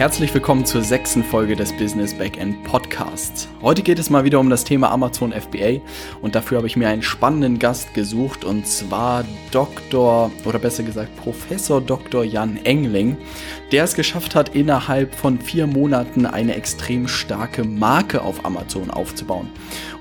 Herzlich willkommen zur sechsten Folge des Business Backend Podcasts. Heute geht es mal wieder um das Thema Amazon FBA und dafür habe ich mir einen spannenden Gast gesucht und zwar Dr. oder besser gesagt Professor Dr. Jan Engling, der es geschafft hat, innerhalb von vier Monaten eine extrem starke Marke auf Amazon aufzubauen.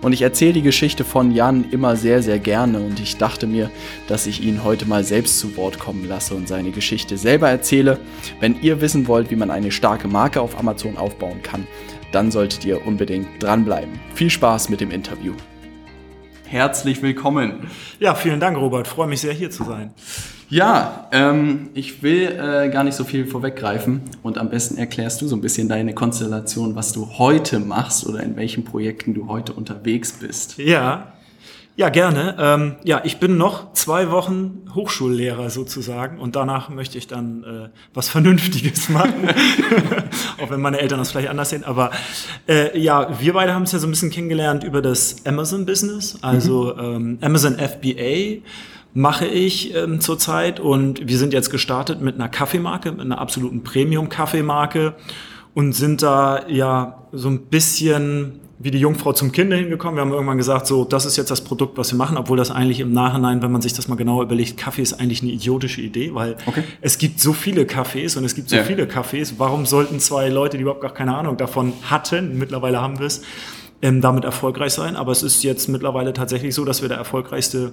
Und ich erzähle die Geschichte von Jan immer sehr, sehr gerne und ich dachte mir, dass ich ihn heute mal selbst zu Wort kommen lasse und seine Geschichte selber erzähle. Wenn ihr wissen wollt, wie man eine starke Marke auf Amazon aufbauen kann, dann solltet ihr unbedingt dranbleiben. Viel Spaß mit dem Interview. Herzlich willkommen. Ja, vielen Dank, Robert. Freue mich sehr, hier zu sein. Ja, ähm, ich will äh, gar nicht so viel vorweggreifen und am besten erklärst du so ein bisschen deine Konstellation, was du heute machst oder in welchen Projekten du heute unterwegs bist. Ja, ja, gerne. Ähm, ja, ich bin noch zwei Wochen Hochschullehrer sozusagen und danach möchte ich dann äh, was Vernünftiges machen. Auch wenn meine Eltern das vielleicht anders sehen. Aber äh, ja, wir beide haben es ja so ein bisschen kennengelernt über das Amazon-Business, also mhm. ähm, Amazon FBA mache ich ähm, zurzeit und wir sind jetzt gestartet mit einer Kaffeemarke, mit einer absoluten Premium-Kaffeemarke und sind da ja so ein bisschen wie die Jungfrau zum Kinder hingekommen. Wir haben irgendwann gesagt, so, das ist jetzt das Produkt, was wir machen, obwohl das eigentlich im Nachhinein, wenn man sich das mal genauer überlegt, Kaffee ist eigentlich eine idiotische Idee, weil okay. es gibt so viele Kaffees und es gibt so ja. viele Kaffees. Warum sollten zwei Leute, die überhaupt gar keine Ahnung davon hatten, mittlerweile haben wir es, ähm, damit erfolgreich sein. Aber es ist jetzt mittlerweile tatsächlich so, dass wir der erfolgreichste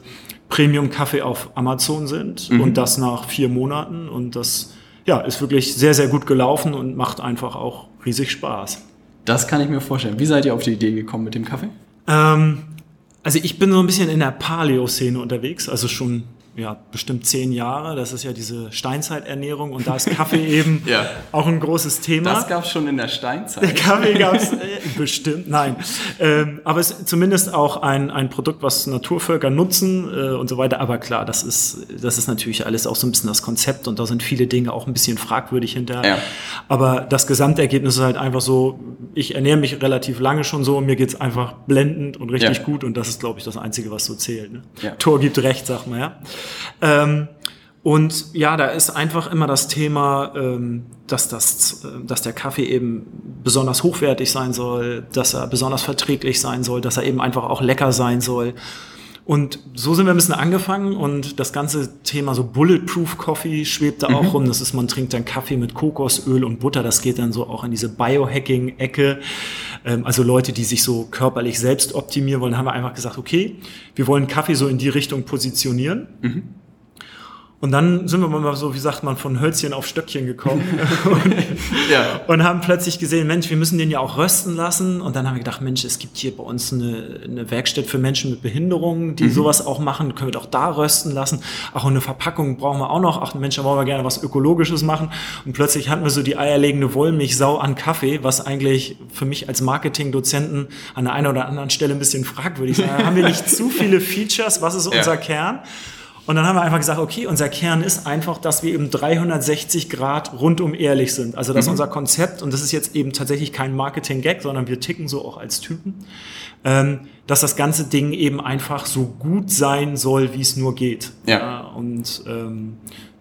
Premium-Kaffee auf Amazon sind mhm. und das nach vier Monaten. Und das ja, ist wirklich sehr, sehr gut gelaufen und macht einfach auch riesig Spaß. Das kann ich mir vorstellen. Wie seid ihr auf die Idee gekommen mit dem Kaffee? Ähm, also ich bin so ein bisschen in der Paleo-Szene unterwegs, also schon ja, bestimmt zehn Jahre. Das ist ja diese Steinzeiternährung und da ist Kaffee eben ja. auch ein großes Thema. Das gab es schon in der Steinzeit. Der Kaffee gab es äh, bestimmt, nein. Ähm, aber es ist zumindest auch ein, ein Produkt, was Naturvölker nutzen äh, und so weiter. Aber klar, das ist, das ist natürlich alles auch so ein bisschen das Konzept und da sind viele Dinge auch ein bisschen fragwürdig hinter. Ja. Aber das Gesamtergebnis ist halt einfach so, ich ernähre mich relativ lange schon so und mir geht's einfach blendend und richtig ja. gut und das ist, glaube ich, das Einzige, was so zählt. Ne? Tor gibt recht, sag mal, ja. Ähm, und ja, da ist einfach immer das Thema, ähm, dass, das, äh, dass der Kaffee eben besonders hochwertig sein soll, dass er besonders verträglich sein soll, dass er eben einfach auch lecker sein soll. Und so sind wir ein bisschen angefangen und das ganze Thema so Bulletproof Coffee schwebt da mhm. auch rum. Das ist, man trinkt dann Kaffee mit Kokosöl und Butter. Das geht dann so auch in diese Biohacking-Ecke. Ähm, also Leute, die sich so körperlich selbst optimieren wollen, haben wir einfach gesagt, okay, wir wollen Kaffee so in die Richtung positionieren. Mhm. Und dann sind wir mal so, wie sagt man, von Hölzchen auf Stöckchen gekommen und, ja. und haben plötzlich gesehen, Mensch, wir müssen den ja auch rösten lassen. Und dann haben wir gedacht, Mensch, es gibt hier bei uns eine, eine Werkstatt für Menschen mit Behinderungen, die mhm. sowas auch machen. Können wir doch da rösten lassen. Auch eine Verpackung brauchen wir auch noch. Ach, Mensch, da wollen wir gerne was Ökologisches machen. Und plötzlich hatten wir so die eierlegende Wollmilchsau an Kaffee, was eigentlich für mich als Marketingdozenten an der einen oder anderen Stelle ein bisschen fragwürdig ist. haben wir nicht zu viele Features? Was ist unser ja. Kern? Und dann haben wir einfach gesagt, okay, unser Kern ist einfach, dass wir eben 360 Grad rundum ehrlich sind. Also dass mhm. unser Konzept, und das ist jetzt eben tatsächlich kein Marketing-Gag, sondern wir ticken so auch als Typen, ähm, dass das ganze Ding eben einfach so gut sein soll, wie es nur geht. Ja. ja und ähm,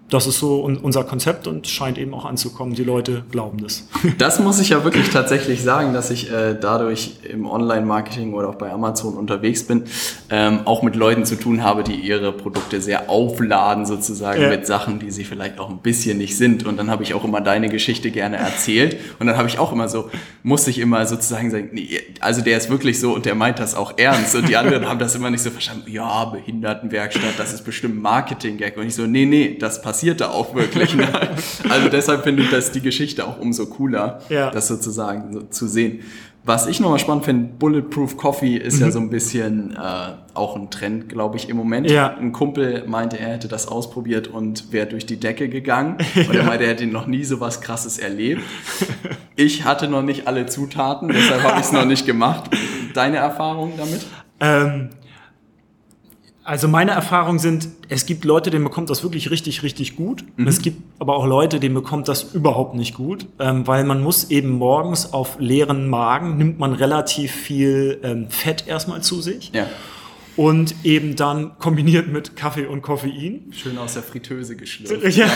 das ist so unser Konzept und scheint eben auch anzukommen. Die Leute glauben das. Das muss ich ja wirklich tatsächlich sagen, dass ich äh, dadurch im Online-Marketing oder auch bei Amazon unterwegs bin, ähm, auch mit Leuten zu tun habe, die ihre Produkte sehr aufladen sozusagen ja. mit Sachen, die sie vielleicht auch ein bisschen nicht sind. Und dann habe ich auch immer deine Geschichte gerne erzählt. Und dann habe ich auch immer so, muss ich immer sozusagen sagen, nee, also der ist wirklich so und der meint das auch ernst. Und die anderen haben das immer nicht so verstanden. Ja, Behindertenwerkstatt, das ist bestimmt Marketing-Gag. Und ich so, nee, nee, das passiert passiert da auch wirklich. Ne? Also deshalb finde ich das die Geschichte auch umso cooler, ja. das sozusagen so zu sehen. Was ich nochmal spannend finde, Bulletproof Coffee ist mhm. ja so ein bisschen äh, auch ein Trend, glaube ich, im Moment. Ja. Ein Kumpel meinte, er hätte das ausprobiert und wäre durch die Decke gegangen. Und er meinte, er hätte noch nie so was Krasses erlebt. Ich hatte noch nicht alle Zutaten, deshalb habe ich es noch nicht gemacht. Deine Erfahrungen damit? Ähm, also meine Erfahrungen sind, es gibt Leute, denen bekommt das wirklich richtig, richtig gut. Mhm. Es gibt aber auch Leute, denen bekommt das überhaupt nicht gut, ähm, weil man muss eben morgens auf leeren Magen, nimmt man relativ viel ähm, Fett erstmal zu sich. Ja. Und eben dann kombiniert mit Kaffee und Koffein. Schön aus der Fritteuse geschlürft. ja,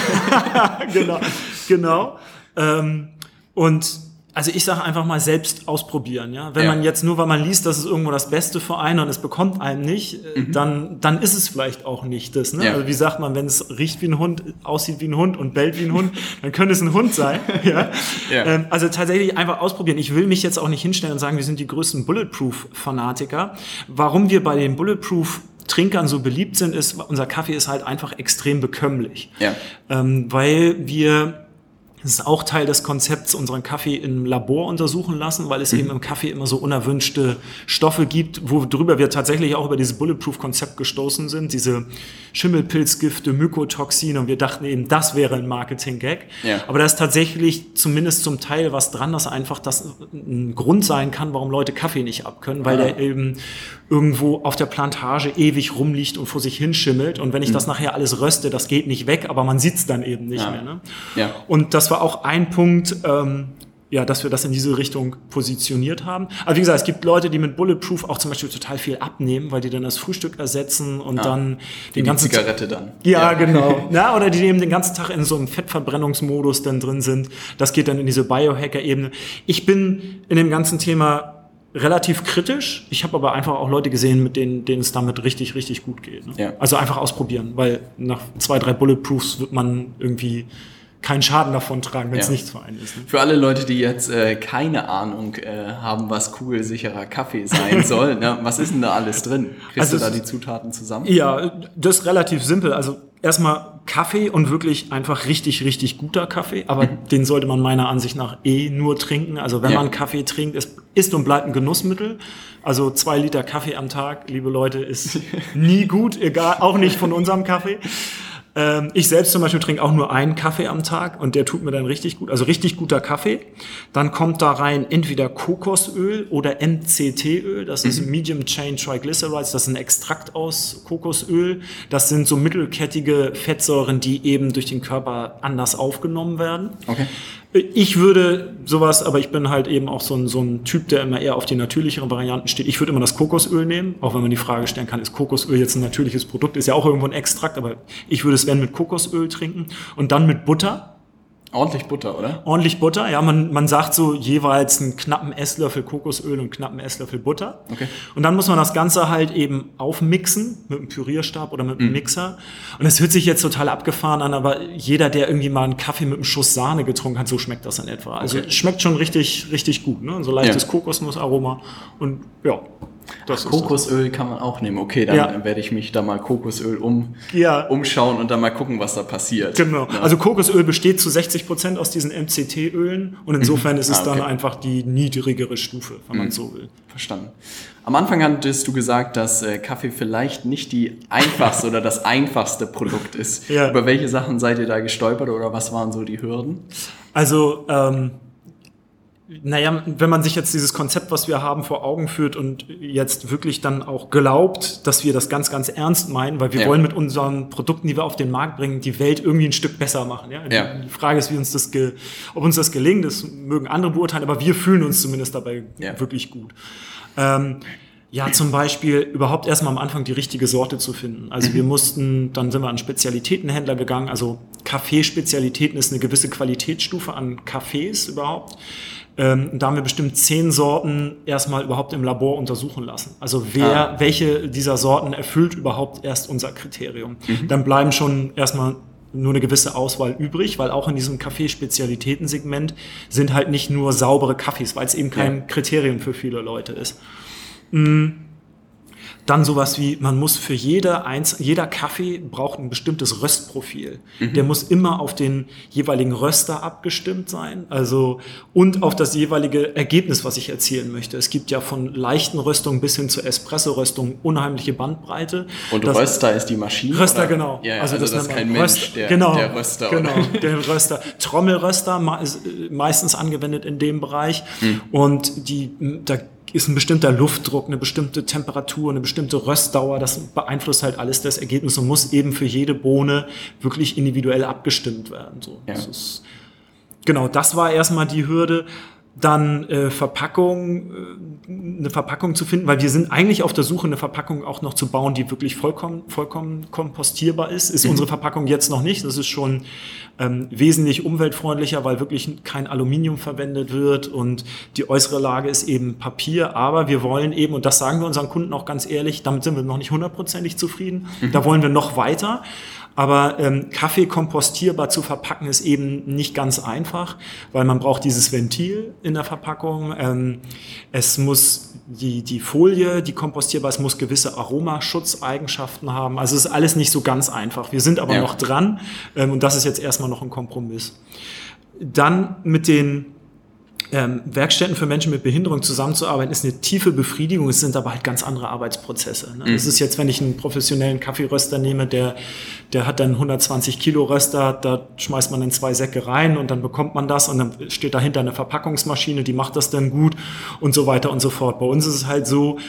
genau. genau. Ähm, Und also ich sage einfach mal selbst ausprobieren, ja. Wenn Ja. man jetzt nur, weil man liest, das ist irgendwo das Beste für einen und es bekommt einem nicht, äh, Mhm. dann, dann ist es vielleicht auch nicht das. Ne? Ja. Also wie sagt man, wenn es riecht wie ein Hund, aussieht wie ein Hund und bellt wie ein Hund, dann könnte es ein Hund sein. Ja? Ja. Ähm, also tatsächlich einfach ausprobieren. Ich will mich jetzt auch nicht hinstellen und sagen, wir sind die größten Bulletproof-Fanatiker. Warum wir bei den Bulletproof Trinkern so beliebt sind, ist, unser Kaffee ist halt einfach extrem bekömmlich. Ja. Ähm, weil wir das ist auch Teil des Konzepts, unseren Kaffee im Labor untersuchen lassen, weil es eben im Kaffee immer so unerwünschte Stoffe gibt, worüber wir tatsächlich auch über dieses Bulletproof-Konzept gestoßen sind, diese Schimmelpilzgifte, Mykotoxine und wir dachten eben, das wäre ein Marketing-Gag. Ja. Aber da ist tatsächlich zumindest zum Teil was dran, dass einfach das ein Grund sein kann, warum Leute Kaffee nicht abkönnen, weil Ah. der eben irgendwo auf der Plantage ewig rumliegt und vor sich hinschimmelt und wenn ich das nachher alles röste, das geht nicht weg, aber man sieht's dann eben nicht Ja. mehr. Ne? Ja. Und das war auch ein Punkt, ähm, ja, dass wir das in diese Richtung positioniert haben. Aber wie gesagt, es gibt Leute, die mit Bulletproof auch zum Beispiel total viel abnehmen, weil die dann das Frühstück ersetzen und dann Wie den die ganzen Zigarette dann. ja, genau. Na, oder die eben den ganzen Tag in so einem Fettverbrennungsmodus dann drin sind. Das geht dann in diese Biohacker-Ebene. Ich bin in dem ganzen Thema relativ kritisch. Ich habe aber einfach auch Leute gesehen, mit denen, denen es damit richtig, richtig gut geht. Ne? Ja. Also einfach ausprobieren, weil nach zwei, drei Bulletproofs wird man irgendwie keinen Schaden davon tragen, wenn es Ja. nichts für einen ist. Ne? Für alle Leute, die jetzt äh, keine Ahnung äh, haben, was kugelsicherer Kaffee sein soll, ne, was ist denn da alles drin? Kriegst Also du da die Zutaten zusammen? Ja, das ist relativ simpel. Also erstmal Kaffee und wirklich einfach richtig, richtig guter Kaffee. Aber den sollte man meiner Ansicht nach eh nur trinken. Also wenn Ja. man Kaffee trinkt, es ist und bleibt ein Genussmittel. Also zwei Liter Kaffee am Tag, liebe Leute, ist nie gut, egal, auch nicht von unserem Kaffee. Ähm, ich selbst zum Beispiel trinke auch nur einen Kaffee am Tag und der tut mir dann richtig gut. Also richtig guter Kaffee. Dann kommt da rein entweder Kokosöl oder MCT-Öl. Das ist Medium Chain Triglycerides. Das ist ein Extrakt aus Kokosöl. Das sind so mittelkettige Fettsäuren, die eben durch den Körper anders aufgenommen werden. Okay. Ich würde sowas, aber ich bin halt eben auch so ein, so ein Typ, der immer eher auf die natürlicheren Varianten steht. Ich würde immer das Kokosöl nehmen, auch wenn man die Frage stellen kann, ist Kokosöl jetzt ein natürliches Produkt? Ist ja auch irgendwo ein Extrakt, aber ich würde es wenn mit Kokosöl trinken und dann mit Butter. Ordentlich Butter, oder? Ordentlich Butter, ja, man, man sagt so jeweils einen knappen Esslöffel Kokosöl und einen knappen Esslöffel Butter. Okay. Und dann muss man das Ganze halt eben aufmixen mit einem Pürierstab oder mit einem Mixer. Und es hört sich jetzt total abgefahren an, aber jeder, der irgendwie mal einen Kaffee mit einem Schuss Sahne getrunken hat, so schmeckt das in etwa. Also Okay. schmeckt schon richtig, richtig gut, ne? So leichtes Ja. Kokosnussaroma und ja, das ist Kokosöl kann man auch nehmen. Okay, dann Ja. werde ich mich da mal Kokosöl um, Ja. umschauen und dann mal gucken, was da passiert. Genau. Ja. Also Kokosöl besteht zu 60 Prozent aus diesen MCT-Ölen und insofern ist es Ah, dann okay. einfach die niedrigere Stufe, wenn man so will. Verstanden. Am Anfang hattest du gesagt, dass äh, Kaffee vielleicht nicht die einfachste oder das einfachste Produkt ist. Über welche Sachen seid ihr da gestolpert oder was waren so die Hürden? Also, ähm, naja, wenn man sich jetzt dieses Konzept, was wir haben, vor Augen führt und jetzt wirklich dann auch glaubt, dass wir das ganz, ganz ernst meinen, weil wir Ja. wollen mit unseren Produkten, die wir auf den Markt bringen, die Welt irgendwie ein Stück besser machen. Ja? Ja. Die Frage ist, wie uns das ob uns das gelingt, das mögen andere beurteilen, aber wir fühlen uns zumindest dabei Ja. wirklich gut. Ähm, ja, zum Beispiel überhaupt erstmal am Anfang die richtige Sorte zu finden. Also wir mussten, dann sind wir an Spezialitätenhändler gegangen. Also Kaffeespezialitäten ist eine gewisse Qualitätsstufe an Kaffees überhaupt. Ähm, da haben wir bestimmt zehn Sorten erstmal überhaupt im Labor untersuchen lassen. Also wer, Ah. welche dieser Sorten erfüllt überhaupt erst unser Kriterium. Dann bleiben schon erstmal nur eine gewisse Auswahl übrig, weil auch in diesem Kaffeespezialitätensegment sind halt nicht nur saubere Kaffees, weil es eben kein Ja. Kriterium für viele Leute ist. Dann sowas wie, man muss für jede eins, jeder Kaffee braucht ein bestimmtes Röstprofil. Der muss immer auf den jeweiligen Röster abgestimmt sein, also und auf das jeweilige Ergebnis, was ich erzielen möchte. Es gibt ja von leichten Röstungen bis hin zur Espresso-Röstung unheimliche Bandbreite. Und Das- Röster ist die Maschine? Röster, oder? genau. Ja, also, das, ist kein Mensch, Röster. der, genau, der Röster. Genau, oder? der Röster. Trommelröster äh, meistens angewendet in dem Bereich. Hm. Und die, da ist ein bestimmter Luftdruck, eine bestimmte Temperatur, eine bestimmte Röstdauer. Das beeinflusst halt alles das Ergebnis und muss eben für jede Bohne wirklich individuell abgestimmt werden. So. Ja. Das ist, genau, das war erstmal die Hürde. Dann äh, Verpackung, äh, eine Verpackung zu finden, weil wir sind eigentlich auf der Suche, eine Verpackung auch noch zu bauen, die wirklich vollkommen, vollkommen kompostierbar ist. Ist mhm. unsere Verpackung jetzt noch nicht. Das ist schon ähm, wesentlich umweltfreundlicher, weil wirklich kein Aluminium verwendet wird und die äußere Lage ist eben Papier. Aber wir wollen eben, und das sagen wir unseren Kunden auch ganz ehrlich, damit sind wir noch nicht hundertprozentig zufrieden. Mhm. Da wollen wir noch weiter. Aber ähm, Kaffee kompostierbar zu verpacken ist eben nicht ganz einfach, weil man braucht dieses Ventil in der Verpackung. Ähm, es muss die, die Folie, die kompostierbar ist, muss gewisse Aromaschutzeigenschaften haben. Also es ist alles nicht so ganz einfach. Wir sind aber ja. noch dran ähm, und das ist jetzt erstmal noch ein Kompromiss. Dann mit den ähm, Werkstätten für Menschen mit Behinderung zusammenzuarbeiten, ist eine tiefe Befriedigung. Es sind aber halt ganz andere Arbeitsprozesse. Ne? Mhm. Es ist jetzt, wenn ich einen professionellen Kaffeeröster nehme, der, der hat dann 120 Kilo Röster, da schmeißt man in zwei Säcke rein und dann bekommt man das und dann steht dahinter eine Verpackungsmaschine, die macht das dann gut und so weiter und so fort. Bei uns ist es halt so,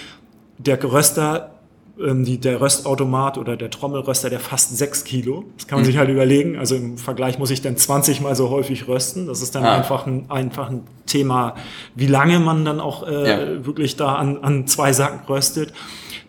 der Röster ähm, die, der Röstautomat oder der Trommelröster, der fasst sechs Kilo. Das kann man mhm. sich halt überlegen. Also im Vergleich muss ich dann 20 mal so häufig rösten. Das ist dann ah. einfach, ein, einfach ein Thema, wie lange man dann auch äh, ja. wirklich da an, an zwei Sacken röstet.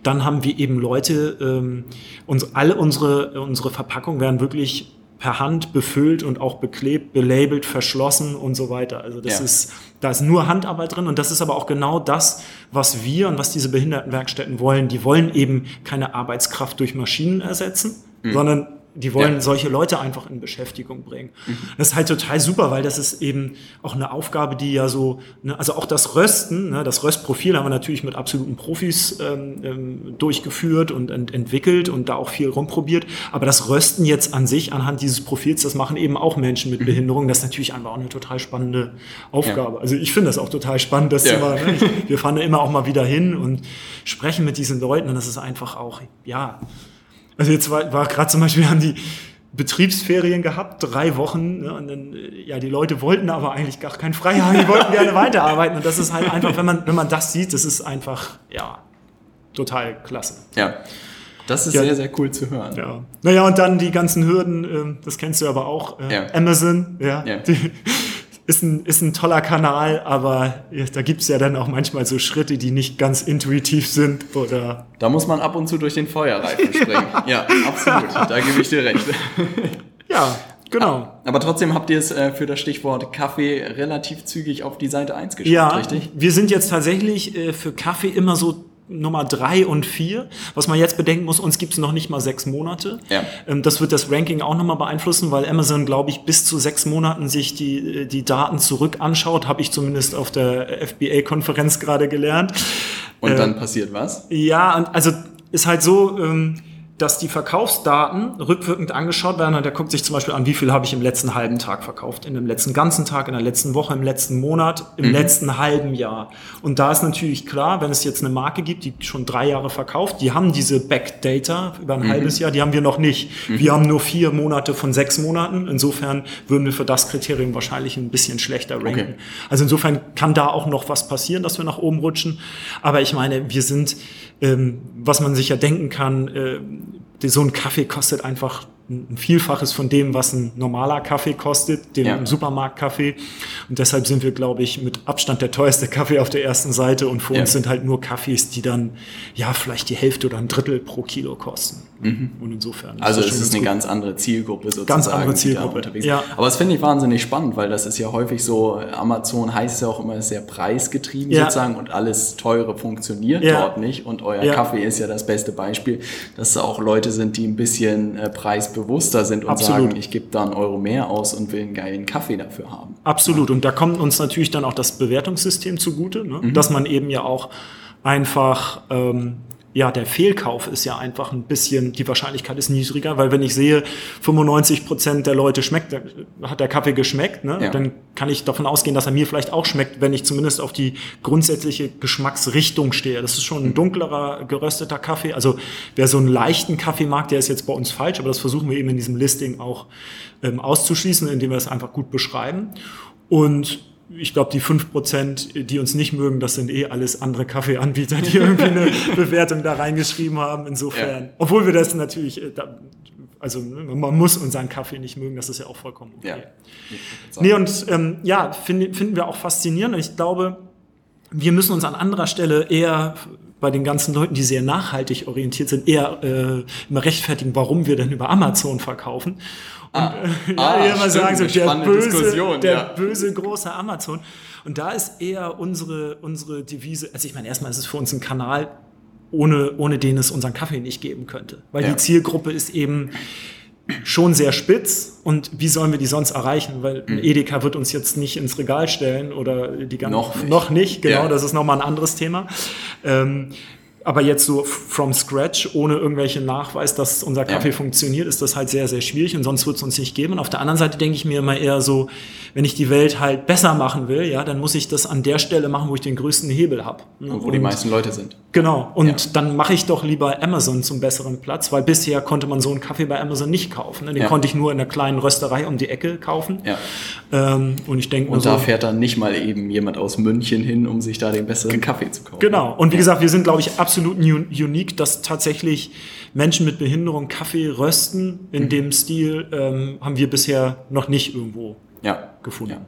Dann haben wir eben Leute, ähm, uns, alle unsere, unsere Verpackungen werden wirklich per Hand befüllt und auch beklebt, belabelt, verschlossen und so weiter. Also das ja. ist, da ist nur Handarbeit drin und das ist aber auch genau das, was wir und was diese Behindertenwerkstätten wollen. Die wollen eben keine Arbeitskraft durch Maschinen ersetzen, mhm. sondern die wollen ja. solche Leute einfach in Beschäftigung bringen. Mhm. Das ist halt total super, weil das ist eben auch eine Aufgabe, die ja so, ne, also auch das Rösten, ne, das Röstprofil haben wir natürlich mit absoluten Profis ähm, ähm, durchgeführt und ent entwickelt und da auch viel rumprobiert. Aber das Rösten jetzt an sich, anhand dieses Profils, das machen eben auch Menschen mit mhm. Behinderung. Das ist natürlich einfach auch eine total spannende Aufgabe. Ja. Also ich finde das auch total spannend, das ja. immer, ne, wir fahren da immer auch mal wieder hin und sprechen mit diesen Leuten und das ist einfach auch, ja, also jetzt war, war gerade zum Beispiel, haben die Betriebsferien gehabt, drei Wochen. Ne, und dann, äh, ja, die Leute wollten aber eigentlich gar keinen frei haben, die wollten gerne weiterarbeiten. Und das ist halt einfach, wenn man, wenn man das sieht, das ist einfach, ja, total klasse. Ja. Das ist ja, sehr, sehr cool zu hören. Ja. Naja, und dann die ganzen Hürden, ähm, das kennst du aber auch, äh, ja. Amazon, ja. ja. Die, ist ein, ist ein toller Kanal, aber da gibt es ja dann auch manchmal so Schritte, die nicht ganz intuitiv sind. Oder da muss man ab und zu durch den Feuerreifen springen. ja, absolut. Da gebe ich dir recht. ja, Genau. Aber trotzdem habt ihr es äh, für das Stichwort Kaffee relativ zügig auf die Seite 1 geschafft, ja, richtig? Wir sind jetzt tatsächlich äh, für Kaffee immer so Nummer drei und vier. Was man jetzt bedenken muss, uns gibt es noch nicht mal sechs Monate. Ja. Ähm, das wird das Ranking auch nochmal beeinflussen, weil Amazon, glaube ich, bis zu sechs Monaten sich die, die Daten zurück anschaut, habe ich zumindest auf der FBA-Konferenz gerade gelernt. Und dann ähm, passiert was? Ja, also ist halt so, ähm, dass die Verkaufsdaten rückwirkend angeschaut werden. Und der guckt sich zum Beispiel an, wie viel habe ich im letzten halben Tag verkauft, in dem letzten ganzen Tag, in der letzten Woche, im letzten Monat, im mhm. letzten halben Jahr. Und da ist natürlich klar, wenn es jetzt eine Marke gibt, die schon drei Jahre verkauft, die haben diese Backdata über ein mhm. halbes Jahr, die haben wir noch nicht. Mhm. Wir haben nur vier Monate von sechs Monaten. Insofern würden wir für das Kriterium wahrscheinlich ein bisschen schlechter ranken. Okay. Also insofern kann da auch noch was passieren, dass wir nach oben rutschen. Aber ich meine, wir sind, ähm, was man sich ja denken kann, äh, so ein Kaffee kostet einfach ein Vielfaches von dem, was ein normaler Kaffee kostet, den ja. Supermarktkaffee. Und deshalb sind wir, glaube ich, mit Abstand der teuerste Kaffee auf der ersten Seite. Und für ja. uns sind halt nur Kaffees, die dann ja vielleicht die Hälfte oder ein Drittel pro Kilo kosten. Mhm. Und insofern. Also es ist eine gut. ganz andere Zielgruppe sozusagen. Ganz andere Zielgruppe. Ja. Aber das finde ich wahnsinnig spannend, weil das ist ja häufig so, Amazon heißt ja auch immer sehr preisgetrieben ja. sozusagen und alles teure funktioniert ja. dort nicht. Und euer Kaffee ist ja das beste Beispiel, dass da auch Leute sind, die ein bisschen äh, preisbewusster sind und Absolut. sagen, ich gebe da einen Euro mehr aus und will einen geilen Kaffee dafür haben. Absolut. Und da kommt uns natürlich dann auch das Bewertungssystem zugute, ne? mhm. dass man eben ja auch einfach ähm, ja, der Fehlkauf ist ja einfach ein bisschen, die Wahrscheinlichkeit ist niedriger, weil wenn ich sehe, 95 Prozent der Leute schmeckt, hat der Kaffee geschmeckt, ne? Ja. dann kann ich davon ausgehen, dass er mir vielleicht auch schmeckt, wenn ich zumindest auf die grundsätzliche Geschmacksrichtung stehe. Das ist schon ein mhm. dunklerer, gerösteter Kaffee. Also wer so einen leichten Kaffee mag, der ist jetzt bei uns falsch, aber das versuchen wir eben in diesem Listing auch ähm, auszuschließen, indem wir es einfach gut beschreiben. Und ich glaube, die fünf Prozent, die uns nicht mögen, das sind eh alles andere Kaffeeanbieter, die irgendwie eine Bewertung da reingeschrieben haben. Insofern, ja. obwohl wir das natürlich, äh, Also ne, man muss unseren Kaffee nicht mögen, das ist ja auch vollkommen okay. Ja. Nee, und ähm, ja, find, finden wir auch faszinierend. Und ich glaube, wir müssen uns an anderer Stelle eher bei den ganzen Leuten, die sehr nachhaltig orientiert sind, eher äh, immer rechtfertigen, warum wir denn über Amazon verkaufen. Und Ah. äh, Ah, ja, die immer sagen so, der böse, der ja. böse große Amazon. Und da ist eher unsere, unsere Devise, also ich meine, erstmal ist es für uns ein Kanal, ohne, ohne den es unseren Kaffee nicht geben könnte. Weil Ja. die Zielgruppe ist eben schon sehr spitz und wie sollen wir die sonst erreichen? Weil ein Edeka wird uns jetzt nicht ins Regal stellen oder die ganzen, Noch nicht. noch nicht genau, Ja. das ist nochmal ein anderes Thema. Ähm, aber jetzt so from scratch, ohne irgendwelchen Nachweis, dass unser Kaffee Ja. funktioniert, ist das halt sehr, sehr schwierig und sonst wird es uns nicht geben. Und auf der anderen Seite denke ich mir immer eher so, wenn ich die Welt halt besser machen will, ja, dann muss ich das an der Stelle machen, wo ich den größten Hebel habe. Und wo die meisten Leute sind. Genau. Und Ja. dann mache ich doch lieber Amazon zum besseren Platz, weil bisher konnte man so einen Kaffee bei Amazon nicht kaufen. ne? Den Ja. konnte ich nur in einer kleinen Rösterei um die Ecke kaufen. Ja. Ähm, und ich denke Und so. da fährt dann nicht mal eben jemand aus München hin, um sich da den besseren Kaffee zu kaufen. Genau. Und wie gesagt, wir sind, glaube ich, absolut un- unique, dass tatsächlich Menschen mit Behinderung Kaffee rösten. In dem Stil ähm, haben wir bisher noch nicht irgendwo Ja. Gefunden. Ja.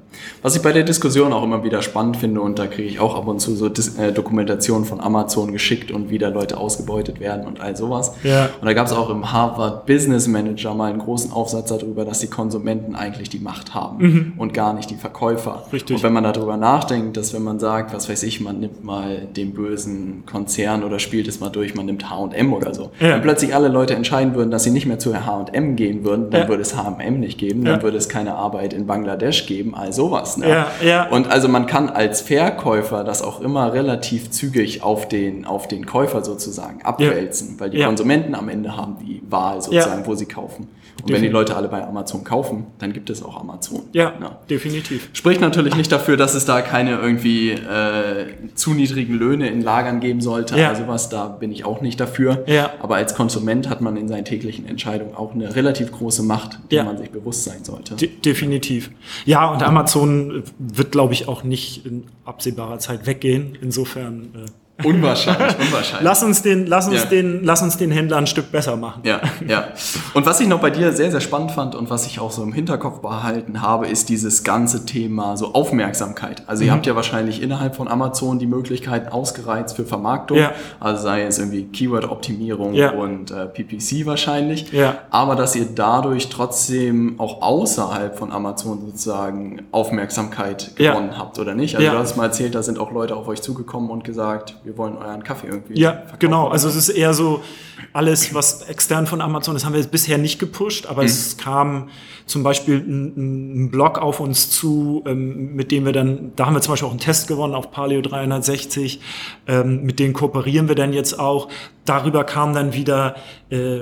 Was ich bei der Diskussion auch immer wieder spannend finde, und da kriege ich auch ab und zu so Dis äh, Dokumentationen von Amazon geschickt und wie da Leute ausgebeutet werden und all sowas. Ja. Und da gab es auch im Harvard Business Manager mal einen großen Aufsatz darüber, dass die Konsumenten eigentlich die Macht haben und gar nicht die Verkäufer. Mhm. Richtig. Und wenn man darüber nachdenkt, dass wenn man sagt, was weiß ich, man nimmt mal den bösen Konzern oder spielt es mal durch, man nimmt H&M oder so. Ja. Wenn plötzlich alle Leute entscheiden würden, dass sie nicht mehr zu H&M gehen würden, dann Ja. würde es H&M nicht geben, dann würde es keine Arbeit in Bangladesch geben, all sowas. Ne? Ja, ja. Und also man kann als Verkäufer das auch immer relativ zügig auf den, auf den Käufer sozusagen abwälzen, weil die Ja. Konsumenten am Ende haben die Wahl sozusagen, wo sie kaufen. Und wenn die. Leute alle bei Amazon kaufen, dann gibt es auch Amazon. Ja, Ja. definitiv. Spricht natürlich nicht dafür, dass es da keine irgendwie äh, zu niedrigen Löhne in Lagern geben sollte. Ja. Also was, da bin ich auch nicht dafür. Ja. Aber als Konsument hat man in seinen täglichen Entscheidungen auch eine relativ große Macht, die Ja. man sich bewusst sein sollte. De definitiv. Ja, und Amazon wird, glaube ich, auch nicht in absehbarer Zeit weggehen. Insofern äh, Unwahrscheinlich, unwahrscheinlich. lass uns den, lass uns Ja. den, lass uns den Händler ein Stück besser machen. Ja, ja. Und was ich noch bei dir sehr, sehr spannend fand und was ich auch so im Hinterkopf behalten habe, ist dieses ganze Thema so Aufmerksamkeit. Also ihr Mhm. habt ja wahrscheinlich innerhalb von Amazon die Möglichkeiten ausgereizt für Vermarktung. Ja. Also sei es irgendwie Keyword-Optimierung Ja. und äh, PPC wahrscheinlich. Ja. Aber dass ihr dadurch trotzdem auch außerhalb von Amazon sozusagen Aufmerksamkeit gewonnen habt, oder nicht? Also Ja. du hast mal erzählt, da sind auch Leute auf euch zugekommen und gesagt, wir wollen euren Kaffee irgendwie Ja, verkaufen. genau. Also es ist eher so alles, was extern von Amazon ist, haben wir jetzt bisher nicht gepusht, aber es kam zum Beispiel ein, ein Blog auf uns zu, ähm, mit dem wir dann, da haben wir zum Beispiel auch einen Test gewonnen auf Paleo 360, ähm, mit denen kooperieren wir dann jetzt auch. Darüber kam dann wieder äh,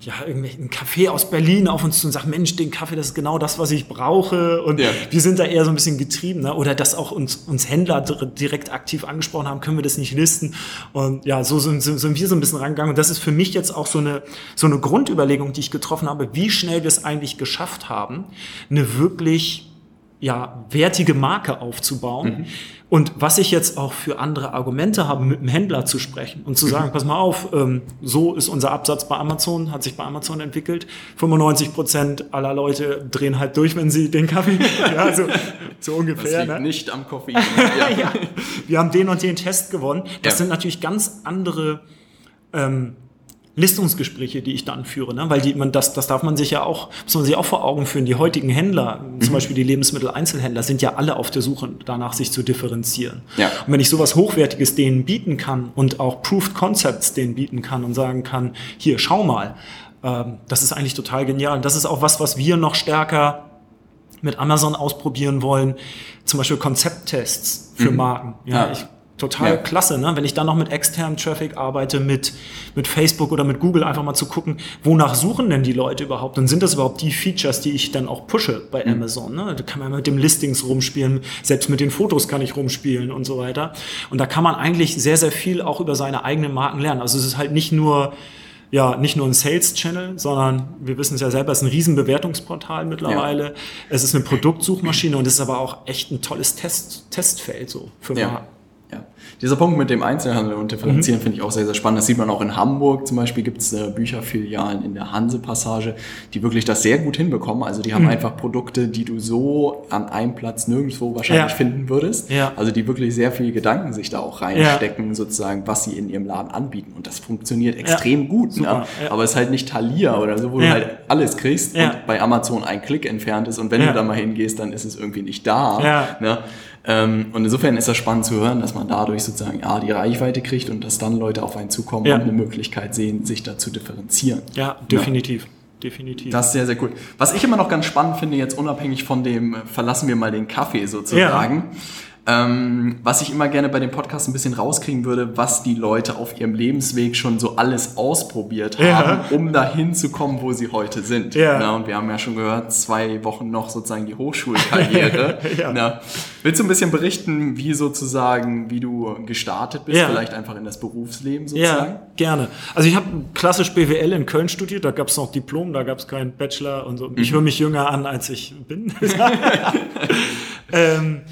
ja, irgendwie ein Café aus Berlin auf uns zu und sagt, Mensch, den Kaffee, das ist genau das, was ich brauche. Und Ja. wir sind da eher so ein bisschen getrieben. Ne? Oder dass auch uns, uns Händler dir- direkt aktiv angesprochen haben, können wir das nicht listen. Und ja, so sind, sind, sind wir so ein bisschen rangegangen. Und das ist für mich jetzt auch so eine, so eine Grundüberlegung, die ich getroffen habe, wie schnell wir es eigentlich geschafft haben, eine wirklich ja, wertige Marke aufzubauen. Und was ich jetzt auch für andere Argumente habe, mit dem Händler zu sprechen und zu sagen, pass mal auf, ähm, so ist unser Absatz bei Amazon, hat sich bei Amazon entwickelt. 95 Prozent aller Leute drehen halt durch, wenn sie den Kaffee, ja, so, so ungefähr. Ne? nicht am Koffein. Ja. ja, wir haben den und den Test gewonnen. Das Ja. sind natürlich ganz andere ähm, Listungsgespräche, die ich dann führe, ne? weil die, man, das, das darf man sich ja auch, muss man sich auch vor Augen führen. Die heutigen Händler, Mhm. zum Beispiel die Lebensmitteleinzelhändler, sind ja alle auf der Suche danach, sich zu differenzieren. Ja. Und wenn ich sowas Hochwertiges denen bieten kann und auch Proved Concepts denen bieten kann und sagen kann, hier, schau mal, ähm, das ist eigentlich total genial. Und das ist auch was, was wir noch stärker mit Amazon ausprobieren wollen, zum Beispiel Konzepttests für Marken. Ja, Ja. ich, total Ja. klasse, ne? wenn ich dann noch mit externem Traffic arbeite, mit, mit Facebook oder mit Google, einfach mal zu gucken, wonach suchen denn die Leute überhaupt und sind das überhaupt die Features, die ich dann auch pushe bei Amazon. Ne? Da kann man mit dem Listings rumspielen, selbst mit den Fotos kann ich rumspielen und so weiter. Und da kann man eigentlich sehr, sehr viel auch über seine eigenen Marken lernen. Also es ist halt nicht nur ja, nicht nur ein Sales-Channel, sondern wir wissen es ja selber, es ist ein Riesenbewertungsportal mittlerweile. Es ist eine Produktsuchmaschine und es ist aber auch echt ein tolles Test, Testfeld so für Ja. Marken. Dieser Punkt mit dem Einzelhandel und Differenzieren mhm. finde ich auch sehr, sehr spannend. Das sieht man auch in Hamburg zum Beispiel gibt es äh, Bücherfilialen in der Hanse-Passage, die wirklich das sehr gut hinbekommen. Also die haben mhm. einfach Produkte, die du so an einem Platz nirgendwo wahrscheinlich ja. finden würdest. Ja. Also die wirklich sehr viel Gedanken sich da auch reinstecken, ja. sozusagen, was sie in ihrem Laden anbieten. Und das funktioniert extrem gut. Ne? Aber es ist halt nicht Thalia oder so, wo du halt alles kriegst und bei Amazon ein Klick entfernt ist. Und wenn du da mal hingehst, dann ist es irgendwie nicht da. Ne? Ähm, und insofern ist das spannend zu hören, dass man dadurch sozusagen A, die Reichweite kriegt und dass dann Leute auf einen zukommen ja. und eine Möglichkeit sehen, sich da zu differenzieren. Ja, definitiv. Ja. Definitiv. Das ist sehr, sehr cool. Was ich immer noch ganz spannend finde, jetzt unabhängig von dem, verlassen wir mal den Kaffee sozusagen. Ja ähm, was ich immer gerne bei dem Podcast ein bisschen rauskriegen würde, was die Leute auf ihrem Lebensweg schon so alles ausprobiert haben, ja. um dahin zu kommen, wo sie heute sind. Ja. Na, und wir haben ja schon gehört, zwei Wochen noch sozusagen die Hochschulkarriere. ja. Na, willst du ein bisschen berichten, wie sozusagen, wie du gestartet bist, vielleicht einfach in das Berufsleben sozusagen? Ja, gerne. Also ich habe klassisch BWL in Köln studiert, da gab es noch Diplom, da gab es keinen Bachelor und so. Ich mhm. höre mich jünger an, als ich bin. ähm,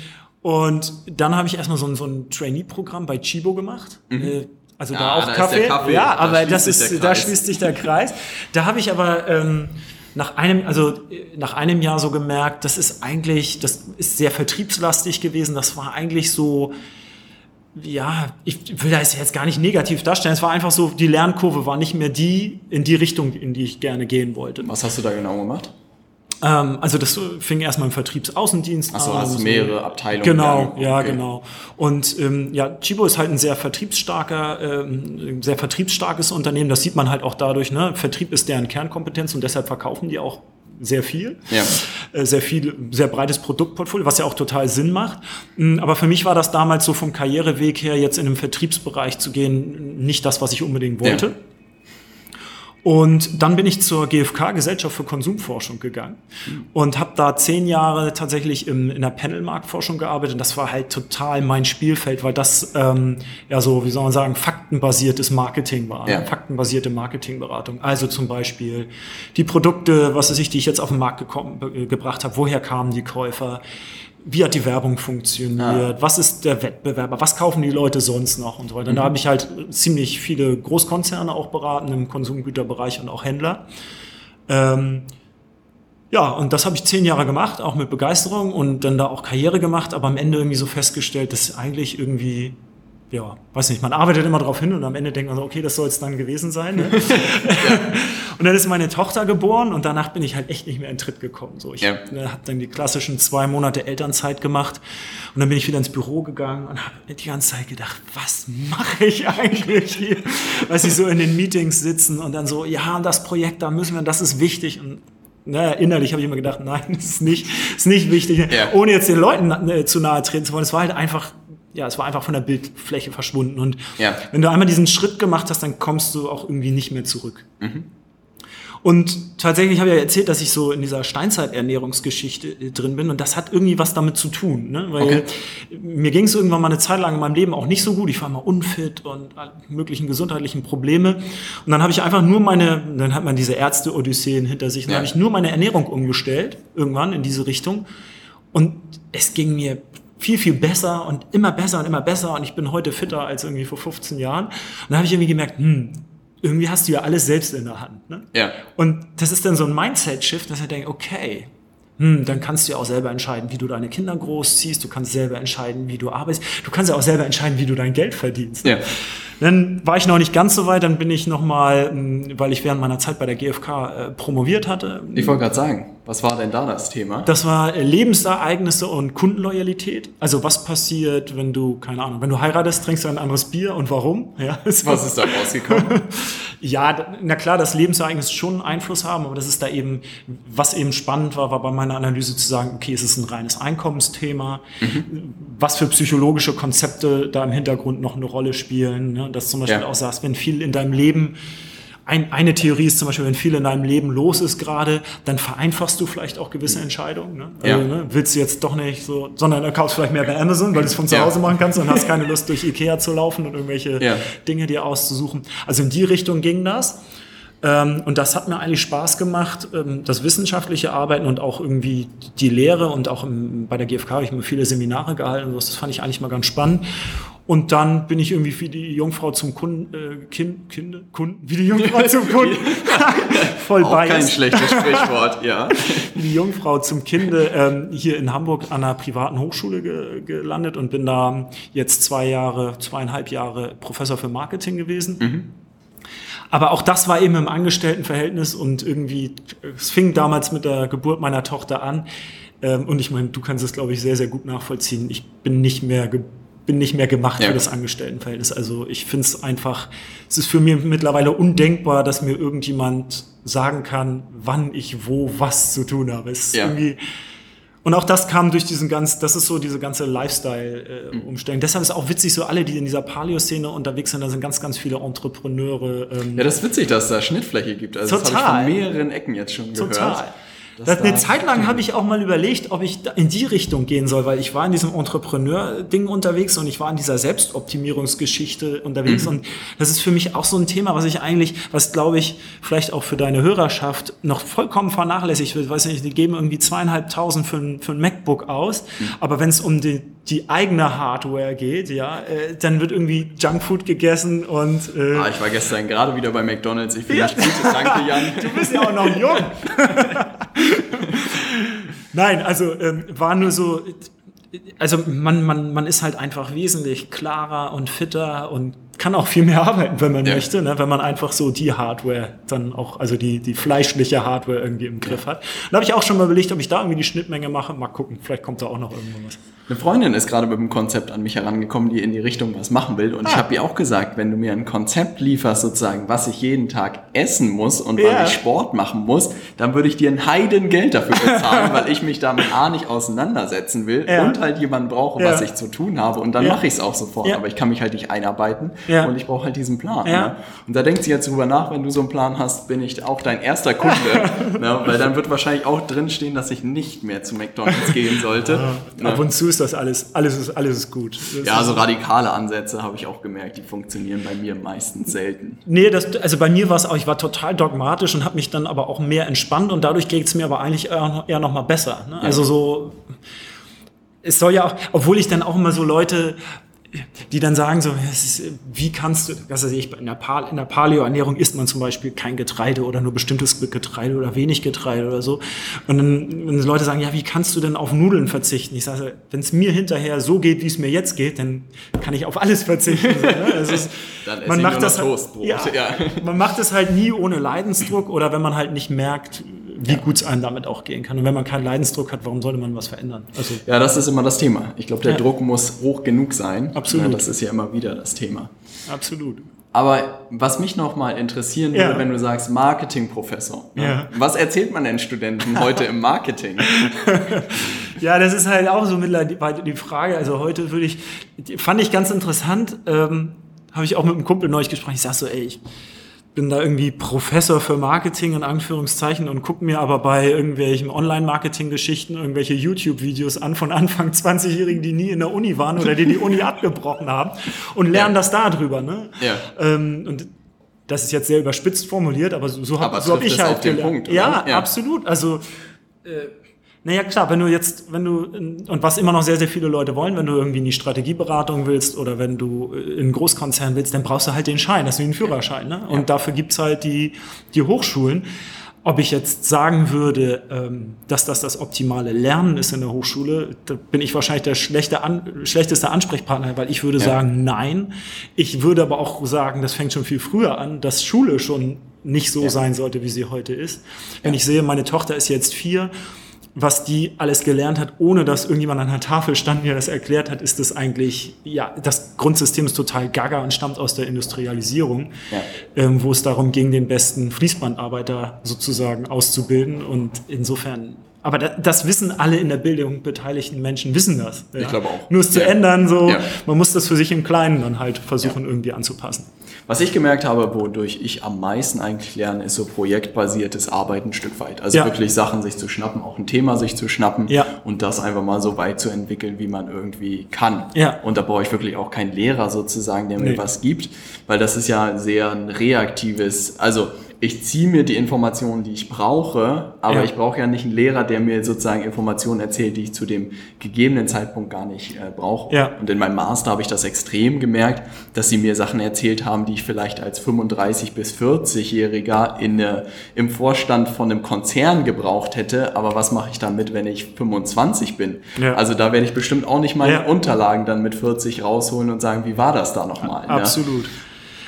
und dann habe ich erstmal so ein, so ein Trainee-Programm bei Chibo gemacht. Mhm. Äh, also ja, da auch da Kaffee. Kaffee. Ja, aber das ist, da schließt sich der Kreis. Da habe ich aber ähm, nach einem, also nach einem Jahr so gemerkt, das ist eigentlich, das ist sehr vertriebslastig gewesen. Das war eigentlich so, ja, ich will das jetzt gar nicht negativ darstellen. Es war einfach so, die Lernkurve war nicht mehr die in die Richtung, in die ich gerne gehen wollte. Was hast du da genau gemacht? Ähm, also das fing erstmal im Vertriebsaußendienst Ach so, an. Also mehrere Abteilungen. Genau, ja, okay. genau. Und ähm, ja, Chibo ist halt ein sehr vertriebsstarker, ähm, sehr vertriebsstarkes Unternehmen. Das sieht man halt auch dadurch. Ne? Vertrieb ist deren Kernkompetenz und deshalb verkaufen die auch sehr viel, ja. Äh, sehr viel, sehr breites Produktportfolio, was ja auch total Sinn macht. Mm, aber für mich war das damals so vom Karriereweg her, jetzt in den Vertriebsbereich zu gehen, nicht das, was ich unbedingt wollte. Ja. Und dann bin ich zur GfK, Gesellschaft für Konsumforschung, gegangen und habe da zehn Jahre tatsächlich im, in der Panelmarktforschung gearbeitet. Und das war halt total mein Spielfeld, weil das ähm, ja so, wie soll man sagen, faktenbasiertes Marketing war, ja. faktenbasierte Marketingberatung. Also zum Beispiel die Produkte, was weiß ich, die ich jetzt auf den Markt gekommen, gebracht habe, woher kamen die Käufer, wie hat die Werbung funktioniert, ja. was ist der Wettbewerber, was kaufen die Leute sonst noch und so weiter. Und da mhm. habe ich halt ziemlich viele Großkonzerne auch beraten im Konsumgüterbereich und auch Händler. Ähm, ja, und das habe ich zehn Jahre gemacht, auch mit Begeisterung und dann da auch Karriere gemacht, aber am Ende irgendwie so festgestellt, dass eigentlich irgendwie ja, weiß nicht, man arbeitet immer darauf hin und am Ende denkt man so, okay, das soll es dann gewesen sein. Ne? und dann ist meine Tochter geboren und danach bin ich halt echt nicht mehr in Tritt gekommen. So, ich ja. ne, habe dann die klassischen zwei Monate Elternzeit gemacht und dann bin ich wieder ins Büro gegangen und habe die ganze Zeit gedacht, was mache ich eigentlich hier? Weil sie so in den Meetings sitzen und dann so, ja, das Projekt, da müssen wir, das ist wichtig und naja, innerlich habe ich immer gedacht, nein, das ist nicht, ist nicht wichtig, ja. ohne jetzt den Leuten äh, zu nahe treten zu wollen. Es war halt einfach ja, es war einfach von der Bildfläche verschwunden. Und ja. wenn du einmal diesen Schritt gemacht hast, dann kommst du auch irgendwie nicht mehr zurück. Mhm. Und tatsächlich habe ich ja erzählt, dass ich so in dieser Steinzeiternährungsgeschichte äh, drin bin und das hat irgendwie was damit zu tun, ne? weil okay. mir ging es irgendwann mal eine Zeit lang in meinem Leben auch nicht so gut. Ich war mal unfit und möglichen gesundheitlichen Probleme und dann habe ich einfach nur meine, dann hat man diese Ärzte-Odysseen hinter sich, dann ja. habe ich nur meine Ernährung umgestellt irgendwann in diese Richtung und es ging mir viel, viel besser und immer besser und immer besser und ich bin heute fitter als irgendwie vor 15 Jahren. Und dann habe ich irgendwie gemerkt, hm, irgendwie hast du ja alles selbst in der Hand. Ne? Ja. Und das ist dann so ein Mindset-Shift, dass er denkt, okay, hm, dann kannst du ja auch selber entscheiden, wie du deine Kinder großziehst, du kannst selber entscheiden, wie du arbeitest, du kannst ja auch selber entscheiden, wie du dein Geld verdienst. Ja. Dann war ich noch nicht ganz so weit, dann bin ich nochmal, hm, weil ich während meiner Zeit bei der GfK äh, promoviert hatte. Ich wollte gerade sagen, was war denn da das Thema? Das war Lebensereignisse und Kundenloyalität. Also was passiert, wenn du, keine Ahnung, wenn du heiratest, trinkst du ein anderes Bier und warum? Ja, was ist da rausgekommen? ja, na klar, dass Lebensereignisse schon einen Einfluss haben, aber das ist da eben, was eben spannend war, war bei meiner Analyse zu sagen, okay, es ist ein reines Einkommensthema, mhm. was für psychologische Konzepte da im Hintergrund noch eine Rolle spielen. Ne? Dass zum Beispiel ja. auch sagst, wenn viel in deinem Leben ein, eine Theorie ist zum Beispiel, wenn viel in deinem Leben los ist gerade, dann vereinfachst du vielleicht auch gewisse Entscheidungen. Ne? Also, ja. ne, willst du jetzt doch nicht so, sondern du kaufst vielleicht mehr bei Amazon, weil du es von zu Hause machen kannst und hast keine Lust durch Ikea zu laufen und irgendwelche ja. Dinge dir auszusuchen. Also in die Richtung ging das. Ähm, und das hat mir eigentlich Spaß gemacht, ähm, das wissenschaftliche Arbeiten und auch irgendwie die Lehre und auch bei der GfK habe ich mir viele Seminare gehalten. Das fand ich eigentlich mal ganz spannend. Und dann bin ich irgendwie wie die Jungfrau zum Kunden, äh, kind, Kinde, Kunden, wie die Jungfrau zum Kunden. Voll Auch kein schlechtes Sprichwort, ja. Wie die Jungfrau zum Kinde ähm, hier in Hamburg an einer privaten Hochschule ge gelandet und bin da jetzt zwei Jahre, zweieinhalb Jahre Professor für Marketing gewesen. Mhm. Aber auch das war eben im Angestelltenverhältnis und irgendwie, es fing damals mit der Geburt meiner Tochter an. Ähm, und ich meine, du kannst es, glaube ich, sehr, sehr gut nachvollziehen. Ich bin nicht mehr bin nicht mehr gemacht ja. für das Angestelltenverhältnis. Also ich finde es einfach, es ist für mich mittlerweile undenkbar, dass mir irgendjemand sagen kann, wann ich wo was zu tun habe. Es ist ja. irgendwie, und auch das kam durch diesen ganz, das ist so diese ganze Lifestyle-Umstellung. Äh, Deshalb ist auch witzig, so alle, die in dieser Paleo-Szene unterwegs sind, da sind ganz, ganz viele Entrepreneure. Ähm ja, das ist witzig, dass es da Schnittfläche gibt. Also total. das habe ich von mehreren Ecken jetzt schon gehört. Total. Das eine Zeit lang habe ich auch mal überlegt, ob ich in die Richtung gehen soll, weil ich war in diesem Entrepreneur-Ding unterwegs und ich war in dieser Selbstoptimierungsgeschichte unterwegs. Mhm. Und das ist für mich auch so ein Thema, was ich eigentlich, was glaube ich, vielleicht auch für deine Hörerschaft noch vollkommen vernachlässigt wird. Weiß nicht, die geben irgendwie zweieinhalbtausend für ein, für ein MacBook aus. Mhm. Aber wenn es um die, die eigene Hardware geht, ja, äh, dann wird irgendwie Junkfood gegessen und. Äh, ah, ich war gestern gerade wieder bei McDonalds. Ich finde ja. das gut. Danke, Jan. Du bist ja auch noch jung. Nein, also ähm, war nur so, also man, man, man ist halt einfach wesentlich klarer und fitter und kann auch viel mehr arbeiten, wenn man ja. möchte, ne? wenn man einfach so die Hardware dann auch, also die, die fleischliche Hardware irgendwie im Griff ja. hat. Da habe ich auch schon mal überlegt, ob ich da irgendwie die Schnittmenge mache. Mal gucken, vielleicht kommt da auch noch irgendwas. Eine Freundin ist gerade mit einem Konzept an mich herangekommen, die in die Richtung was machen will. Und ah. ich habe ihr auch gesagt, wenn du mir ein Konzept lieferst, sozusagen, was ich jeden Tag essen muss und ja. weil ich Sport machen muss, dann würde ich dir ein Heidengeld dafür bezahlen, weil ich mich damit A nicht auseinandersetzen will ja. und halt jemanden brauche, ja. was ich zu tun habe. Und dann mache ich es auch sofort. Aber ich kann mich halt nicht einarbeiten und ich brauche halt diesen Plan. Ne? Und da denkt sie jetzt drüber nach, wenn du so einen Plan hast, bin ich auch dein erster Kunde. ne? Weil dann wird wahrscheinlich auch drinstehen, dass ich nicht mehr zu McDonalds gehen sollte. Ab und zu ist ist das alles, alles ist, alles ist gut. Das ja, so radikale Ansätze habe ich auch gemerkt, die funktionieren bei mir meistens selten. Nee, das, also bei mir war es auch, ich war total dogmatisch und habe mich dann aber auch mehr entspannt und dadurch geht es mir aber eigentlich eher, eher noch mal besser. Ne? Also so, es soll ja auch, obwohl ich dann auch immer so Leute die dann sagen so, wie kannst du, was weiß ich, in der, Pal in der Paleo-Ernährung isst man zum Beispiel kein Getreide oder nur bestimmtes Getreide oder wenig Getreide oder so. Und dann, wenn Leute sagen, ja, wie kannst du denn auf Nudeln verzichten? Ich sage, wenn es mir hinterher so geht, wie es mir jetzt geht, dann kann ich auf alles verzichten. So, ne? ist, man macht das halt, ja, ja. man macht es halt nie ohne Leidensdruck oder wenn man halt nicht merkt, wie ja. gut es einem damit auch gehen kann. Und wenn man keinen Leidensdruck hat, warum sollte man was verändern? Also, ja, das ist immer das Thema. Ich glaube, der ja. Druck muss hoch genug sein. Absolut. Ja, das ist ja immer wieder das Thema. Absolut. Aber was mich noch mal interessieren würde, wenn du sagst Marketingprofessor, ne? ja. was erzählt man denn Studenten heute im Marketing? ja, das ist halt auch so mittlerweile die Frage. Also heute würde ich, fand ich ganz interessant, ähm, habe ich auch mit einem Kumpel neulich gesprochen. Ich sag so, ey, ich bin da irgendwie Professor für Marketing in Anführungszeichen und gucke mir aber bei irgendwelchen Online-Marketing-Geschichten irgendwelche YouTube-Videos an von Anfang 20-Jährigen, die nie in der Uni waren oder die die Uni abgebrochen haben und lernen ja. das da drüber. Ne? Ja. Ähm, und das ist jetzt sehr überspitzt formuliert, aber so, so habe so hab ich halt gelernt. Punkt, ja, ja, absolut. Also äh, naja, klar, wenn du jetzt, wenn du, und was immer noch sehr, sehr viele Leute wollen, wenn du irgendwie in die Strategieberatung willst oder wenn du in einen Großkonzern willst, dann brauchst du halt den Schein, das ist wie ein Führerschein. Ne? Und ja. dafür gibt's halt die, die Hochschulen. Ob ich jetzt sagen würde, ähm, dass das das optimale Lernen ist in der Hochschule, da bin ich wahrscheinlich der schlechte an, schlechteste Ansprechpartner, weil ich würde ja. sagen, nein. Ich würde aber auch sagen, das fängt schon viel früher an, dass Schule schon nicht so ja. sein sollte, wie sie heute ist. Wenn ich sehe, meine Tochter ist jetzt vier was die alles gelernt hat, ohne dass irgendjemand an der Tafel stand, mir das erklärt hat, ist das eigentlich, ja, das Grundsystem ist total gaga und stammt aus der Industrialisierung, ja. ähm, wo es darum ging, den besten Fließbandarbeiter sozusagen auszubilden und insofern aber das wissen alle in der Bildung beteiligten Menschen, wissen das. Ja. Ich glaube auch. Nur es zu ja. ändern, so, man muss das für sich im Kleinen dann halt versuchen, irgendwie anzupassen. Was ich gemerkt habe, wodurch ich am meisten eigentlich lerne, ist so projektbasiertes Arbeiten ein Stück weit. Also wirklich Sachen sich zu schnappen, auch ein Thema sich zu schnappen und das einfach mal so weit zu entwickeln, wie man irgendwie kann. Und da brauche ich wirklich auch keinen Lehrer sozusagen, der mir nee. was gibt, weil das ist ja sehr ein reaktives, also ich ziehe mir die Informationen, die ich brauche, aber Ja. ich brauche ja nicht einen Lehrer, der mir sozusagen Informationen erzählt, die ich zu dem gegebenen Zeitpunkt gar nicht äh, brauche. Ja. Und in meinem Master habe ich das extrem gemerkt, dass sie mir Sachen erzählt haben, die ich vielleicht als 35 bis 40-Jähriger in, äh, im Vorstand von einem Konzern gebraucht hätte. Aber was mache ich damit, wenn ich 25 bin? Ja. Also da werde ich bestimmt auch nicht meine. Unterlagen dann mit 40 rausholen und sagen, wie war das da nochmal? ne?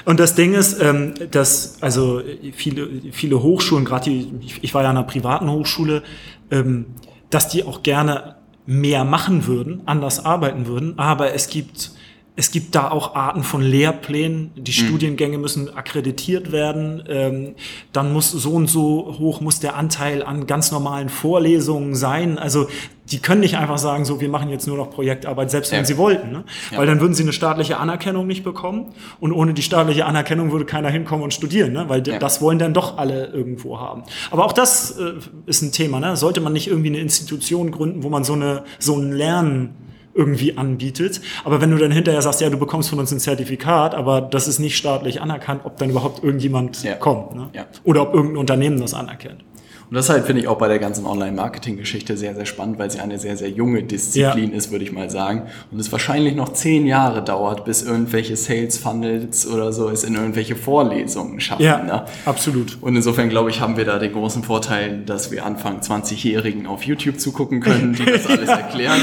Und das Ding ist, ähm, dass also viele, viele Hochschulen, gerade die, ich, ich war ja an einer privaten Hochschule, ähm, dass die auch gerne mehr machen würden, anders arbeiten würden, aber es gibt es gibt da auch Arten von Lehrplänen. Die Studiengänge müssen akkreditiert werden. Ähm, dann muss so und so hoch muss der Anteil an ganz normalen Vorlesungen sein. Also die können nicht einfach sagen, so wir machen jetzt nur noch Projektarbeit, selbst wenn Ja. sie wollten, ne? Ja. weil dann würden sie eine staatliche Anerkennung nicht bekommen und ohne die staatliche Anerkennung würde keiner hinkommen und studieren, ne? weil Ja. das wollen dann doch alle irgendwo haben. Aber auch das äh, ist ein Thema. Ne? Sollte man nicht irgendwie eine Institution gründen, wo man so eine so ein Lernen irgendwie anbietet. Aber wenn du dann hinterher sagst, ja, du bekommst von uns ein Zertifikat, aber das ist nicht staatlich anerkannt, ob dann überhaupt irgendjemand Ja. kommt. Ne? Ja. Oder ob irgendein Unternehmen das anerkennt. Und das halt finde ich auch bei der ganzen Online-Marketing-Geschichte sehr, sehr spannend, weil sie eine sehr, sehr junge Disziplin ist, würde ich mal sagen. Und es wahrscheinlich noch zehn Jahre dauert, bis irgendwelche Sales-Funnels oder so es in irgendwelche Vorlesungen schaffen. Ja, Ne? absolut. Und insofern, glaube ich, haben wir da den großen Vorteil, dass wir Anfang 20-Jährigen auf YouTube zugucken können, die das alles erklären.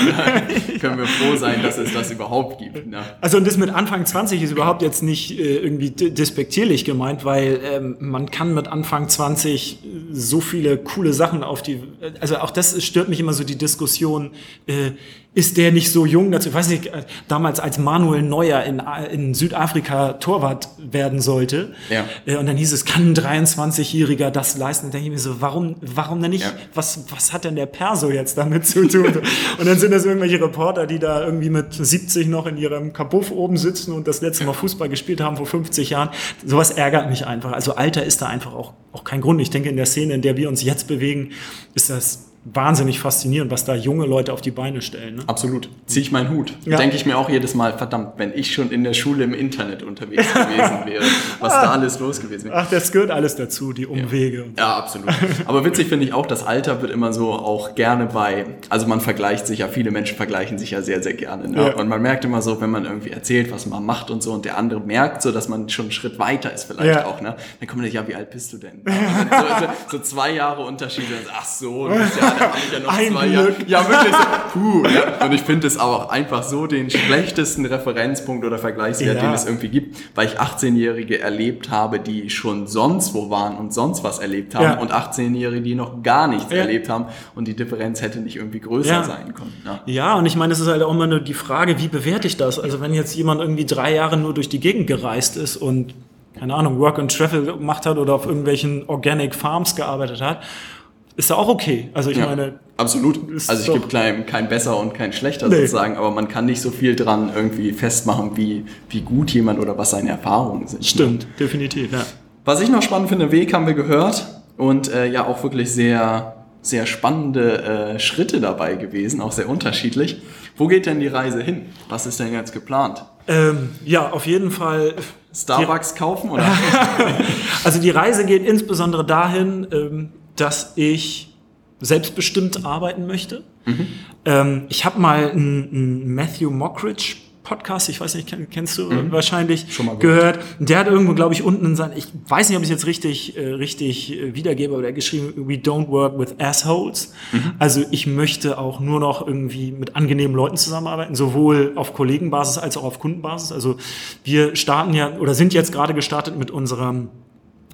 können wir froh sein, dass es das überhaupt gibt. Ne? Also und das mit Anfang 20 ist überhaupt jetzt nicht äh, irgendwie despektierlich gemeint, weil ähm, man kann mit Anfang 20 so viele coole Sachen auf die, also auch das stört mich immer so die Diskussion, äh, ist der nicht so jung dazu, ich weiß nicht, äh, damals als Manuel Neuer in, A- in Südafrika Torwart werden sollte Ja. äh, und dann hieß es, kann ein 23-Jähriger das leisten? Dann denke ich mir so, warum, warum denn nicht? Ja. Was, was hat denn der Perso jetzt damit zu tun? und dann sind das irgendwelche Reporter, die da irgendwie mit 70 noch in ihrem Kabuff oben sitzen und das letzte Mal Fußball gespielt haben vor 50 Jahren. Sowas ärgert mich einfach. Also Alter ist da einfach auch, auch kein Grund. Ich denke, in der Szene, in der wir uns jetzt bewegen, ist das wahnsinnig faszinierend, was da junge Leute auf die Beine stellen. Ne? Absolut. Ziehe ich meinen Hut. Ja. Denke ich mir auch jedes Mal, verdammt, wenn ich schon in der Schule im Internet unterwegs gewesen wäre, was da alles los gewesen wäre. Ach, das gehört alles dazu, die Umwege. so. Ja, absolut. Aber witzig finde ich auch, das Alter wird immer so auch gerne bei, also man vergleicht sich ja, viele Menschen vergleichen sich ja sehr, sehr gerne. Ne? Ja. Und man merkt immer so, wenn man irgendwie erzählt, was man macht und so, und der andere merkt so, dass man schon einen Schritt weiter ist vielleicht Ja. auch, ne? Dann kommt man, ja, wie alt bist du denn? Ja, so, so, so zwei Jahre Unterschied, und dann, ach so, das ist ja, ja noch Ein zwei. Glück. Ja, wirklich so, puh. Ja. Und ich finde es auch einfach so den schlechtesten Referenzpunkt oder Vergleichswert, Ja. den es irgendwie gibt, weil ich 18-Jährige erlebt habe, die schon sonst wo waren und sonst was erlebt haben Ja. und 18-Jährige, die noch gar nichts erlebt haben und die Differenz hätte nicht irgendwie größer sein können. Ne? Ja, und ich meine, es ist halt auch immer nur die Frage, wie bewerte ich das? Also wenn jetzt jemand irgendwie drei Jahre nur durch die Gegend gereist ist und, keine Ahnung, Work and Travel gemacht hat oder auf irgendwelchen Organic Farms gearbeitet hat, ist ja auch okay. Also ich Ja, meine, absolut. Also es doch- gibt kein, kein besser und kein schlechter Nee. sozusagen, aber man kann nicht so viel dran irgendwie festmachen, wie, wie gut jemand oder was seine Erfahrungen sind. stimmt, definitiv, ja. Was ich noch spannend finde, Weg haben wir gehört und äh, ja auch wirklich sehr, sehr spannende äh, Schritte dabei gewesen, auch sehr unterschiedlich. Wo geht denn die Reise hin? Was ist denn jetzt geplant? Ähm, ja, auf jeden Fall. Starbucks kaufen oder? Also die Reise geht insbesondere dahin, ähm, dass ich selbstbestimmt arbeiten möchte. Ähm, ich habe mal einen, Matthew Mockridge Podcast, ich weiß nicht, kenn- kennst du wahrscheinlich, Schon mal gehört. Der hat irgendwo, glaube ich, unten in sein, ich weiß nicht, ob ich es jetzt richtig, äh, richtig äh, wiedergebe, aber der hat geschrieben, we don't work with assholes. Also ich möchte auch nur noch irgendwie mit angenehmen Leuten zusammenarbeiten, sowohl auf Kollegenbasis als auch auf Kundenbasis. Also wir starten ja oder sind jetzt gerade gestartet mit unserem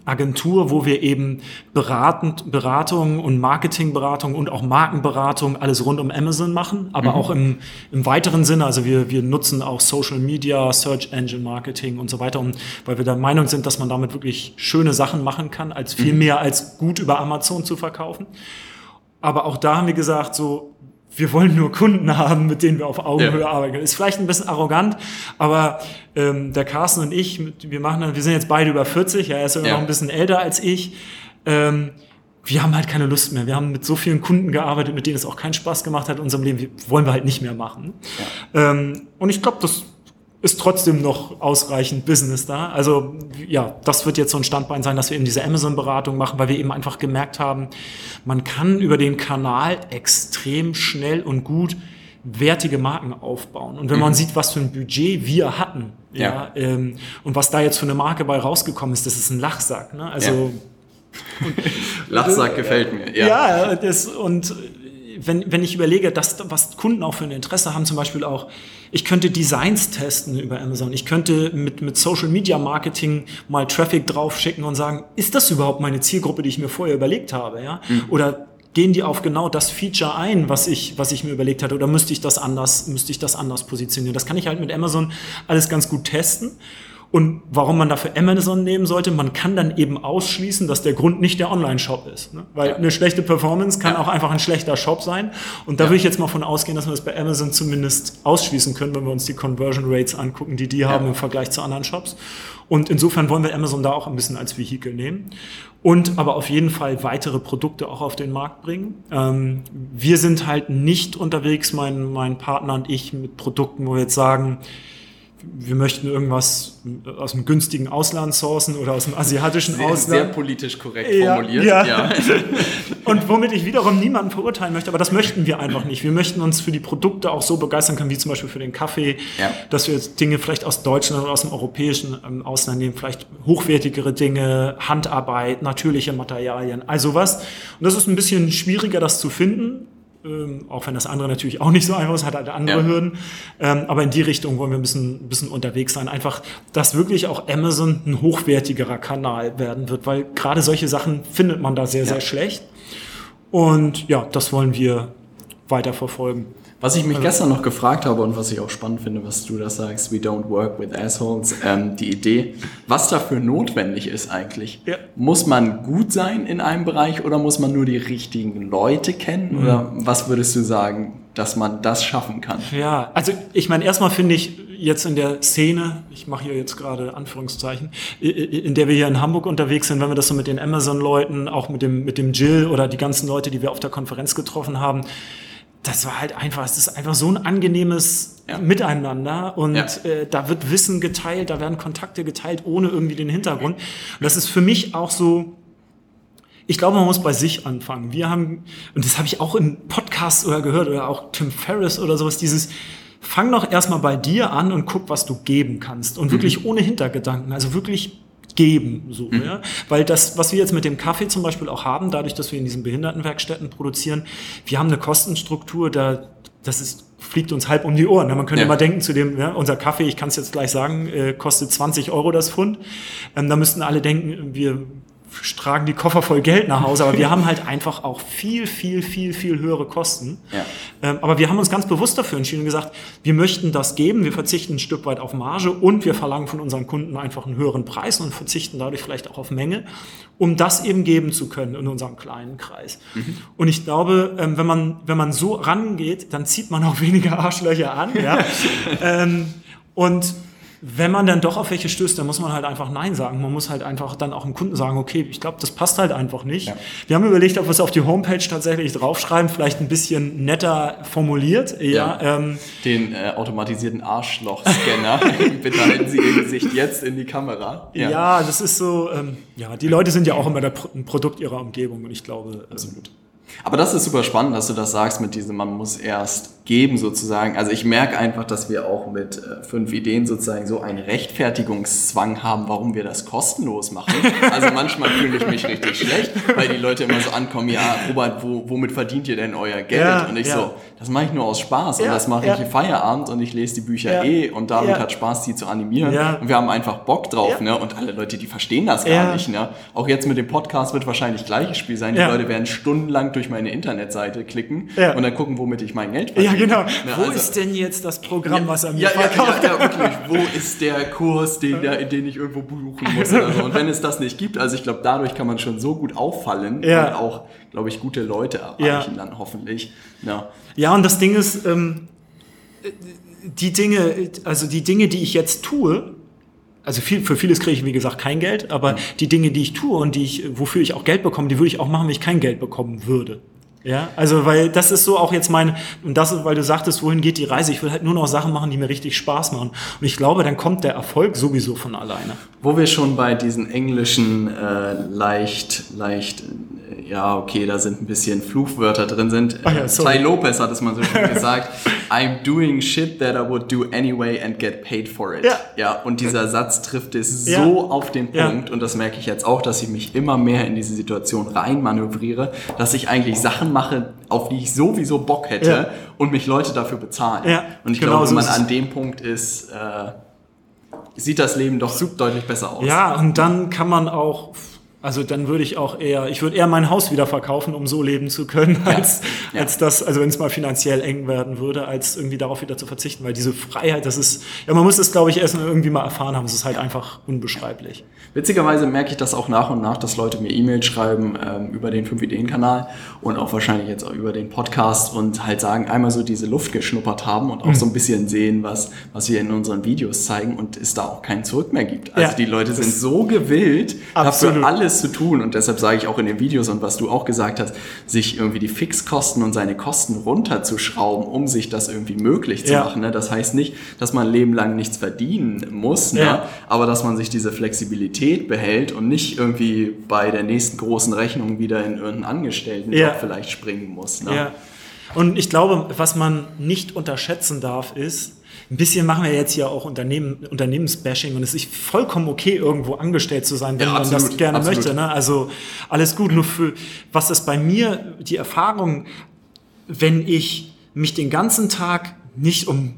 Agentur, wo wir eben beratend, Beratung und Marketingberatung und auch Markenberatung alles rund um Amazon machen, aber auch im, im weiteren Sinne. Also wir, wir nutzen auch Social Media, Search Engine Marketing und so weiter, um, weil wir der Meinung sind, dass man damit wirklich schöne Sachen machen kann, als viel mehr als gut über Amazon zu verkaufen. Aber auch da haben wir gesagt, so, wir wollen nur Kunden haben, mit denen wir auf Augenhöhe Ja. arbeiten können. Ist vielleicht ein bisschen arrogant, aber ähm, der Carsten und ich, wir machen, wir sind jetzt beide über 40, ja, er ist sogar Ja. noch ein bisschen älter als ich. Ähm, wir haben halt keine Lust mehr. Wir haben mit so vielen Kunden gearbeitet, mit denen es auch keinen Spaß gemacht hat in unserem Leben. Wir wollen wir halt nicht mehr machen. Ähm, und ich glaube, das ist trotzdem noch ausreichend Business da. Also ja, das wird jetzt so ein Standbein sein, dass wir eben diese Amazon-Beratung machen, weil wir eben einfach gemerkt haben, man kann über den Kanal extrem schnell und gut wertige Marken aufbauen. Und wenn mhm. man sieht, was für ein Budget wir hatten, ja, ja ähm, und was da jetzt für eine Marke bei rausgekommen ist, das ist ein Lachsack. Ne? Also ja. Lachsack gefällt mir. Ja, ja das, und wenn, wenn ich überlege, dass, was Kunden auch für ein Interesse haben, zum Beispiel auch, ich könnte Designs testen über Amazon, ich könnte mit, mit Social Media Marketing mal Traffic draufschicken und sagen, ist das überhaupt meine Zielgruppe, die ich mir vorher überlegt habe, ja? Mhm. Oder gehen die auf genau das Feature ein, was ich, was ich mir überlegt hatte, oder müsste ich das anders, müsste ich das anders positionieren? Das kann ich halt mit Amazon alles ganz gut testen. Und warum man dafür Amazon nehmen sollte, man kann dann eben ausschließen, dass der Grund nicht der Online-Shop ist. Ne? Weil ja. eine schlechte Performance kann ja. auch einfach ein schlechter Shop sein. Und da ja. würde ich jetzt mal von ausgehen, dass wir das bei Amazon zumindest ausschließen können, wenn wir uns die Conversion Rates angucken, die die haben im Vergleich zu anderen Shops. Und insofern wollen wir Amazon da auch ein bisschen als Vehikel nehmen. Und aber auf jeden Fall weitere Produkte auch auf den Markt bringen. Ähm, wir sind halt nicht unterwegs, mein, mein Partner und ich, mit Produkten, wo wir jetzt sagen, wir möchten irgendwas aus dem günstigen Ausland sourcen oder aus dem asiatischen sehr, Ausland. Sehr politisch korrekt ja, formuliert. Ja. ja. Und womit ich wiederum niemanden verurteilen möchte, aber das möchten wir einfach nicht. Wir möchten uns für die Produkte auch so begeistern können, wie zum Beispiel für den Kaffee, ja. dass wir jetzt Dinge vielleicht aus Deutschland oder aus dem europäischen ähm, Ausland nehmen, vielleicht hochwertigere Dinge, Handarbeit, natürliche Materialien, also was. Und das ist ein bisschen schwieriger, das zu finden ähm, auch wenn das andere natürlich auch nicht so einfach ist, hat halt andere ja. Hürden. Ähm, aber in die Richtung wollen wir ein bisschen, ein bisschen unterwegs sein. Einfach, dass wirklich auch Amazon ein hochwertigerer Kanal werden wird, weil gerade solche Sachen findet man da sehr, ja. sehr schlecht. Und ja, das wollen wir weiter verfolgen. Was ich mich also, gestern noch gefragt habe und was ich auch spannend finde, was du da sagst, we don't work with assholes, ähm, die Idee, was dafür notwendig ist eigentlich. Ja. Muss man gut sein in einem Bereich oder muss man nur die richtigen Leute kennen? Mhm. Oder was würdest du sagen, dass man das schaffen kann? Ja, also ich meine, erstmal finde ich jetzt in der Szene, ich mache hier jetzt gerade Anführungszeichen, in der wir hier in Hamburg unterwegs sind, wenn wir das so mit den Amazon-Leuten, auch mit dem, mit dem Jill oder die ganzen Leute, die wir auf der Konferenz getroffen haben, das war halt einfach, es ist einfach so ein angenehmes ja. Miteinander und ja. äh, da wird Wissen geteilt, da werden Kontakte geteilt, ohne irgendwie den Hintergrund. Und das ist für mich auch so, ich glaube, man muss bei sich anfangen. Wir haben, und das habe ich auch im Podcast oder gehört, oder auch Tim Ferriss oder sowas, dieses, fang doch erstmal bei dir an und guck, was du geben kannst. Und wirklich mhm. ohne Hintergedanken. Also wirklich geben, so, mhm. ja. Weil das, was wir jetzt mit dem Kaffee zum Beispiel auch haben, dadurch, dass wir in diesen Behindertenwerkstätten produzieren, wir haben eine Kostenstruktur, da, das ist, fliegt uns halb um die Ohren. Man könnte ja. immer denken zu dem, ja, unser Kaffee, ich kann es jetzt gleich sagen, äh, kostet 20 Euro das Pfund. Ähm, da müssten alle denken, wir tragen die Koffer voll Geld nach Hause, aber wir haben halt einfach auch viel, viel, viel, viel höhere Kosten. Ja. Ähm, aber wir haben uns ganz bewusst dafür entschieden und gesagt, wir möchten das geben, wir verzichten ein Stück weit auf Marge und wir verlangen von unseren Kunden einfach einen höheren Preis und verzichten dadurch vielleicht auch auf Menge, um das eben geben zu können in unserem kleinen Kreis. Mhm. Und ich glaube, ähm, wenn man, wenn man so rangeht, dann zieht man auch weniger Arschlöcher an. Ja? ähm, und wenn man dann doch auf welche stößt, dann muss man halt einfach Nein sagen. Man muss halt einfach dann auch dem Kunden sagen, okay, ich glaube, das passt halt einfach nicht. Ja. Wir haben überlegt, ob wir es auf die Homepage tatsächlich draufschreiben, vielleicht ein bisschen netter formuliert. Ja, ja. Ähm, Den äh, automatisierten Arschloch-Scanner. Bitte halten Sie Ihr Gesicht jetzt in die Kamera. Ja, ja das ist so, ähm, ja, die Leute sind ja auch immer ein Produkt ihrer Umgebung und ich glaube, absolut. Aber das ist super spannend, dass du das sagst mit diesem, man muss erst geben sozusagen. Also ich merke einfach, dass wir auch mit äh, fünf Ideen sozusagen so einen Rechtfertigungszwang haben, warum wir das kostenlos machen. Also manchmal fühle ich mich richtig schlecht, weil die Leute immer so ankommen, ja, Robert, wo, womit verdient ihr denn euer Geld? Ja, und ich ja. so, das mache ich nur aus Spaß ja, und das mache ich im Feierabend und ich lese die Bücher eh und damit hat Spaß, die zu animieren. Und wir haben einfach Bock drauf, ne? Und alle Leute, die verstehen das gar nicht, ne? Auch jetzt mit dem Podcast wird wahrscheinlich gleiches Spiel sein. Die Leute werden stundenlang durch meine Internetseite klicken und dann gucken, womit ich mein Geld verdiene. Ja, genau. Ne, wo also, ist denn jetzt das Programm, was er mir ja, verkauft? Ja, ja, ja, wirklich. Wo ist der Kurs, den, der, den ich irgendwo buchen muss oder so? Und wenn es das nicht gibt, also ich glaube, dadurch kann man schon so gut auffallen ja. und auch, glaube ich, gute Leute erreichen dann hoffentlich. Ja. ja, und das Ding ist, ähm, die Dinge, also die Dinge, die ich jetzt tue, also viel, für vieles kriege ich, wie gesagt, kein Geld, aber die Dinge, die ich tue und die ich, wofür ich auch Geld bekomme, die würde ich auch machen, wenn ich kein Geld bekommen würde. Ja, also weil das ist so auch jetzt mein, und das ist, weil du sagtest, wohin geht die Reise? Ich will halt nur noch Sachen machen, die mir richtig Spaß machen. Und ich glaube, dann kommt der Erfolg sowieso von alleine. Wo wir schon bei diesen englischen äh, leicht, leicht, äh, ja, okay, da sind ein bisschen Fluchwörter drin sind. Ach ja, sorry. Ty Lopez hat es mal so schön gesagt. I'm doing shit that I would do anyway and get paid for it. Ja. ja und dieser Satz trifft es Ja. so auf den Ja. Punkt und das merke ich jetzt auch, dass ich mich immer mehr in diese Situation reinmanövriere, dass ich eigentlich Sachen mache, auf die ich sowieso Bock hätte Ja. und mich Leute dafür bezahlen. Ja, Und ich genau glaube, wenn man an dem Punkt ist, äh, sieht das Leben doch deutlich besser aus. Ja, und dann kann man auch, also dann würde ich auch eher, ich würde eher mein Haus wieder verkaufen, um so leben zu können, als, Ja. als das, also wenn es mal finanziell eng werden würde, als irgendwie darauf wieder zu verzichten, weil diese Freiheit, das ist, ja, man muss es, glaube ich, erst irgendwie mal erfahren haben, es ist halt einfach unbeschreiblich. Witzigerweise merke ich das auch nach und nach, dass Leute mir E-Mails schreiben ähm, über den 5-Ideen-Kanal und auch wahrscheinlich jetzt auch über den Podcast und halt sagen, einmal so diese Luft geschnuppert haben und auch Mhm. so ein bisschen sehen, was, was wir in unseren Videos zeigen und es da auch kein Zurück mehr gibt. Also Ja, die Leute sind das- so gewillt, Absolut. dafür alles zu tun und deshalb sage ich auch in den Videos und was du auch gesagt hast, sich irgendwie die Fixkosten und seine Kosten runterzuschrauben, um sich das irgendwie möglich zu Ja. machen. Ne? Das heißt nicht, dass man ein Leben lang nichts verdienen muss, ne? Ja. aber dass man sich diese Flexibilität behält und nicht irgendwie bei der nächsten großen Rechnung wieder in irgendeinen Angestelltenjob Ja. vielleicht springen muss. Ne? Und ich glaube, was man nicht unterschätzen darf, ist, ein bisschen machen wir jetzt hier auch Unternehmen, Unternehmensbashing und es ist vollkommen okay, irgendwo angestellt zu sein, wenn Ja, man absolut, das gerne absolut. möchte. Ne? Also alles gut. Nur für was ist bei mir die Erfahrung, wenn ich mich den ganzen Tag nicht um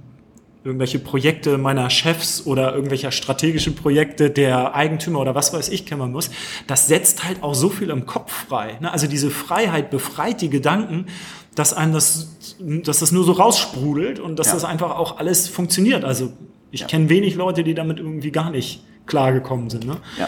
irgendwelche Projekte meiner Chefs oder irgendwelcher strategischen Projekte der Eigentümer oder was weiß ich kümmern muss, das setzt halt auch so viel im Kopf frei. Ne? Also diese Freiheit befreit die Gedanken, dass einem das, dass das nur so raussprudelt und dass Ja. das einfach auch alles funktioniert. Also ich Ja. kenne wenig Leute, die damit irgendwie gar nicht klargekommen sind. Ne? Ja.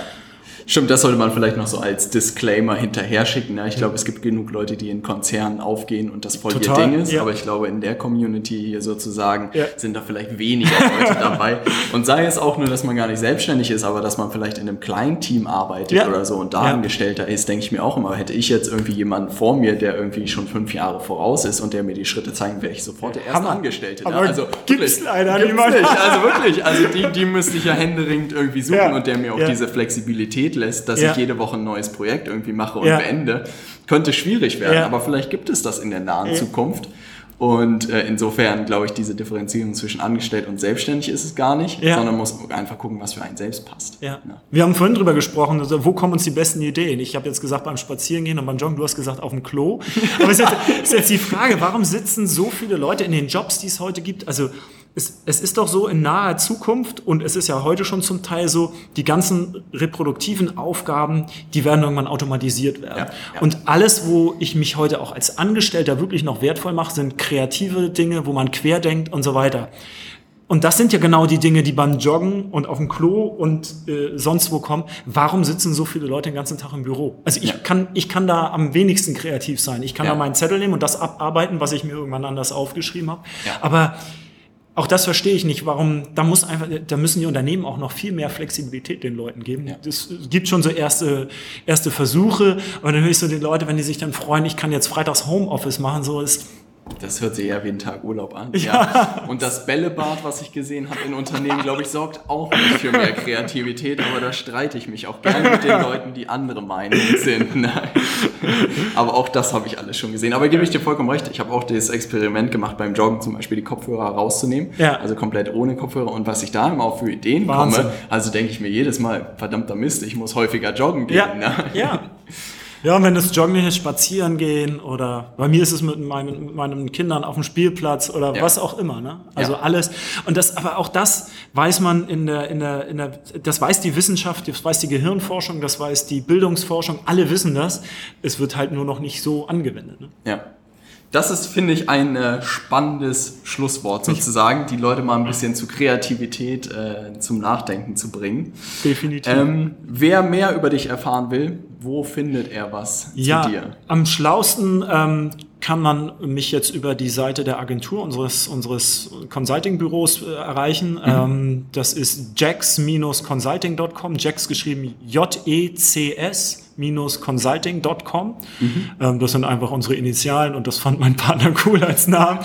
Stimmt, das sollte man vielleicht noch so als Disclaimer hinterher schicken. Ne? Ich glaube, es gibt genug Leute, die in Konzernen aufgehen und das voll Total, ihr Ding ist. ja. Aber ich glaube, in der Community hier sozusagen Ja. sind da vielleicht weniger Leute dabei. Und sei es auch nur, dass man gar nicht selbstständig ist, aber dass man vielleicht in einem kleinen Team arbeitet Ja. oder so und da. Angestellter ist, denke ich mir auch immer, hätte ich jetzt irgendwie jemanden vor mir, der irgendwie schon fünf Jahre voraus ist und der mir die Schritte zeigen, wäre ich sofort der erste Hammer. Angestellte. Ne? Also gibt's wirklich, leider gibt's nicht. Also wirklich, also die, die müsste ich ja händeringend irgendwie suchen und der mir auch diese Flexibilität lässt, dass Ja. ich jede Woche ein neues Projekt irgendwie mache und Ja. beende, könnte schwierig werden. Ja. Aber vielleicht gibt es das in der nahen. Zukunft. Und äh, insofern glaube ich, diese Differenzierung zwischen angestellt und selbstständig ist es gar nicht, Ja. sondern muss einfach gucken, was für einen selbst passt. Ja. Ja. Wir haben vorhin drüber gesprochen, also wo kommen uns die besten Ideen? Ich habe jetzt gesagt beim Spazierengehen und beim Joggen, du hast gesagt auf dem Klo. Aber es ist jetzt, ist jetzt die Frage, warum sitzen so viele Leute in den Jobs, die es heute gibt? Also es, es ist doch so in naher Zukunft und es ist ja heute schon zum Teil so, die ganzen reproduktiven Aufgaben, die werden irgendwann automatisiert werden. Ja, ja. Und alles, wo ich mich heute auch als Angestellter wirklich noch wertvoll mache, sind kreative Dinge, wo man querdenkt und so weiter. Und das sind ja genau die Dinge, die beim Joggen und auf dem Klo und äh, sonst wo kommen. Warum sitzen so viele Leute den ganzen Tag im Büro? Also ich Ja. kann, ich kann da am wenigsten kreativ sein. Ich kann Ja. da meinen Zettel nehmen und das abarbeiten, was ich mir irgendwann anders aufgeschrieben habe. Ja. Aber auch das verstehe ich nicht. Warum? Da muss einfach, da müssen die Unternehmen auch noch viel mehr Flexibilität den Leuten geben. Ja. Es gibt schon so erste, erste Versuche. Aber dann höre ich so die Leute, wenn die sich dann freuen, ich kann jetzt freitags Homeoffice machen, so ist, Das hört sich eher wie ein Tag Urlaub an. Ja. Und das Bällebad, was ich gesehen habe in Unternehmen, glaube ich, sorgt auch nicht für mehr Kreativität, aber da streite ich mich auch gerne mit den Leuten, die andere Meinung sind. Nein. Aber auch das habe ich alles schon gesehen. Aber gebe ich dir vollkommen recht. Ich habe auch das Experiment gemacht beim Joggen, zum Beispiel die Kopfhörer rauszunehmen. Ja. Also komplett ohne Kopfhörer. Und was ich da immer auch für Ideen Wahnsinn. komme, also denke ich mir jedes Mal, verdammter Mist, ich muss häufiger joggen gehen. Ja, Ne? ja. Ja, und wenn es Joggen ist, spazieren gehen oder bei mir ist es mit meinen, mit meinen Kindern auf dem Spielplatz oder Ja. was auch immer, ne? Also Ja. alles. Und das, aber auch das weiß man in der, in der, in der, das weiß die Wissenschaft, das weiß die Gehirnforschung, das weiß die Bildungsforschung, alle wissen das. Es wird halt nur noch nicht so angewendet, ne? Ja. Das ist, finde ich, ein äh, spannendes Schlusswort sozusagen, die Leute mal ein bisschen zu Kreativität äh, zum Nachdenken zu bringen. Definitiv. Ähm, wer mehr über dich erfahren will, wo findet er was ja, zu dir? am schlausten ähm, kann man mich jetzt über die Seite der Agentur unseres, unseres Consulting-Büros äh, erreichen. Ähm, das ist jax-consulting.com, jax geschrieben J-E-C-S jan-consulting.com. Mhm. Ähm, das sind einfach unsere Initialen und das fand mein Partner cool als Namen.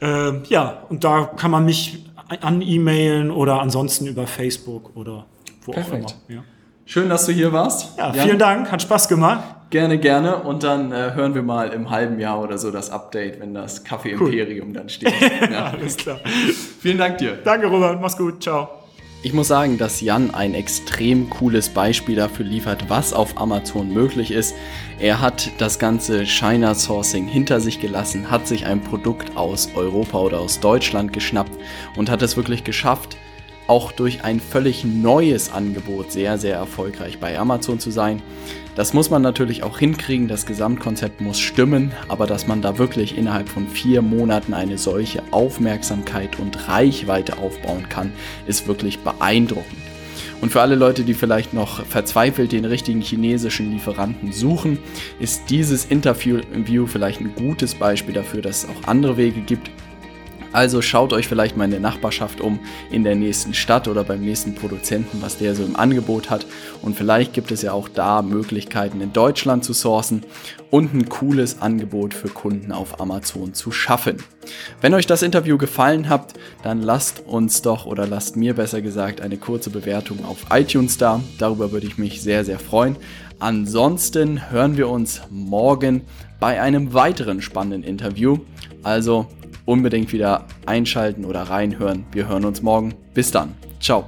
Ähm, ja, und da kann man mich an E-Mailen oder ansonsten über Facebook oder wo Perfekt. auch immer. Ja. Schön, dass du hier warst. Ja, Jan. vielen Dank, hat Spaß gemacht. Gerne, gerne. Und dann äh, hören wir mal im halben Jahr oder so das Update, wenn das Kaffee Imperium cool. dann steht. Ja. Alles klar. Vielen Dank dir. Danke, Robert. Mach's gut. Ciao. Ich muss sagen, dass Jan ein extrem cooles Beispiel dafür liefert, was auf Amazon möglich ist. Er hat das ganze China Sourcing hinter sich gelassen, hat sich ein Produkt aus Europa oder aus Deutschland geschnappt und hat es wirklich geschafft, auch durch ein völlig neues Angebot sehr, sehr erfolgreich bei Amazon zu sein. Das muss man natürlich auch hinkriegen, das Gesamtkonzept muss stimmen, aber dass man da wirklich innerhalb von vier Monaten eine solche Aufmerksamkeit und Reichweite aufbauen kann, ist wirklich beeindruckend. Und für alle Leute, die vielleicht noch verzweifelt den richtigen chinesischen Lieferanten suchen, ist dieses Interview vielleicht ein gutes Beispiel dafür, dass es auch andere Wege gibt, also schaut euch vielleicht mal in der Nachbarschaft um, in der nächsten Stadt oder beim nächsten Produzenten, was der so im Angebot hat. Und vielleicht gibt es ja auch da Möglichkeiten in Deutschland zu sourcen und ein cooles Angebot für Kunden auf Amazon zu schaffen. Wenn euch das Interview gefallen hat, dann lasst uns doch oder lasst mir besser gesagt eine kurze Bewertung auf iTunes da. Darüber würde ich mich sehr, sehr freuen. Ansonsten hören wir uns morgen bei einem weiteren spannenden Interview. Also unbedingt wieder einschalten oder reinhören. Wir hören uns morgen. Bis dann. Ciao.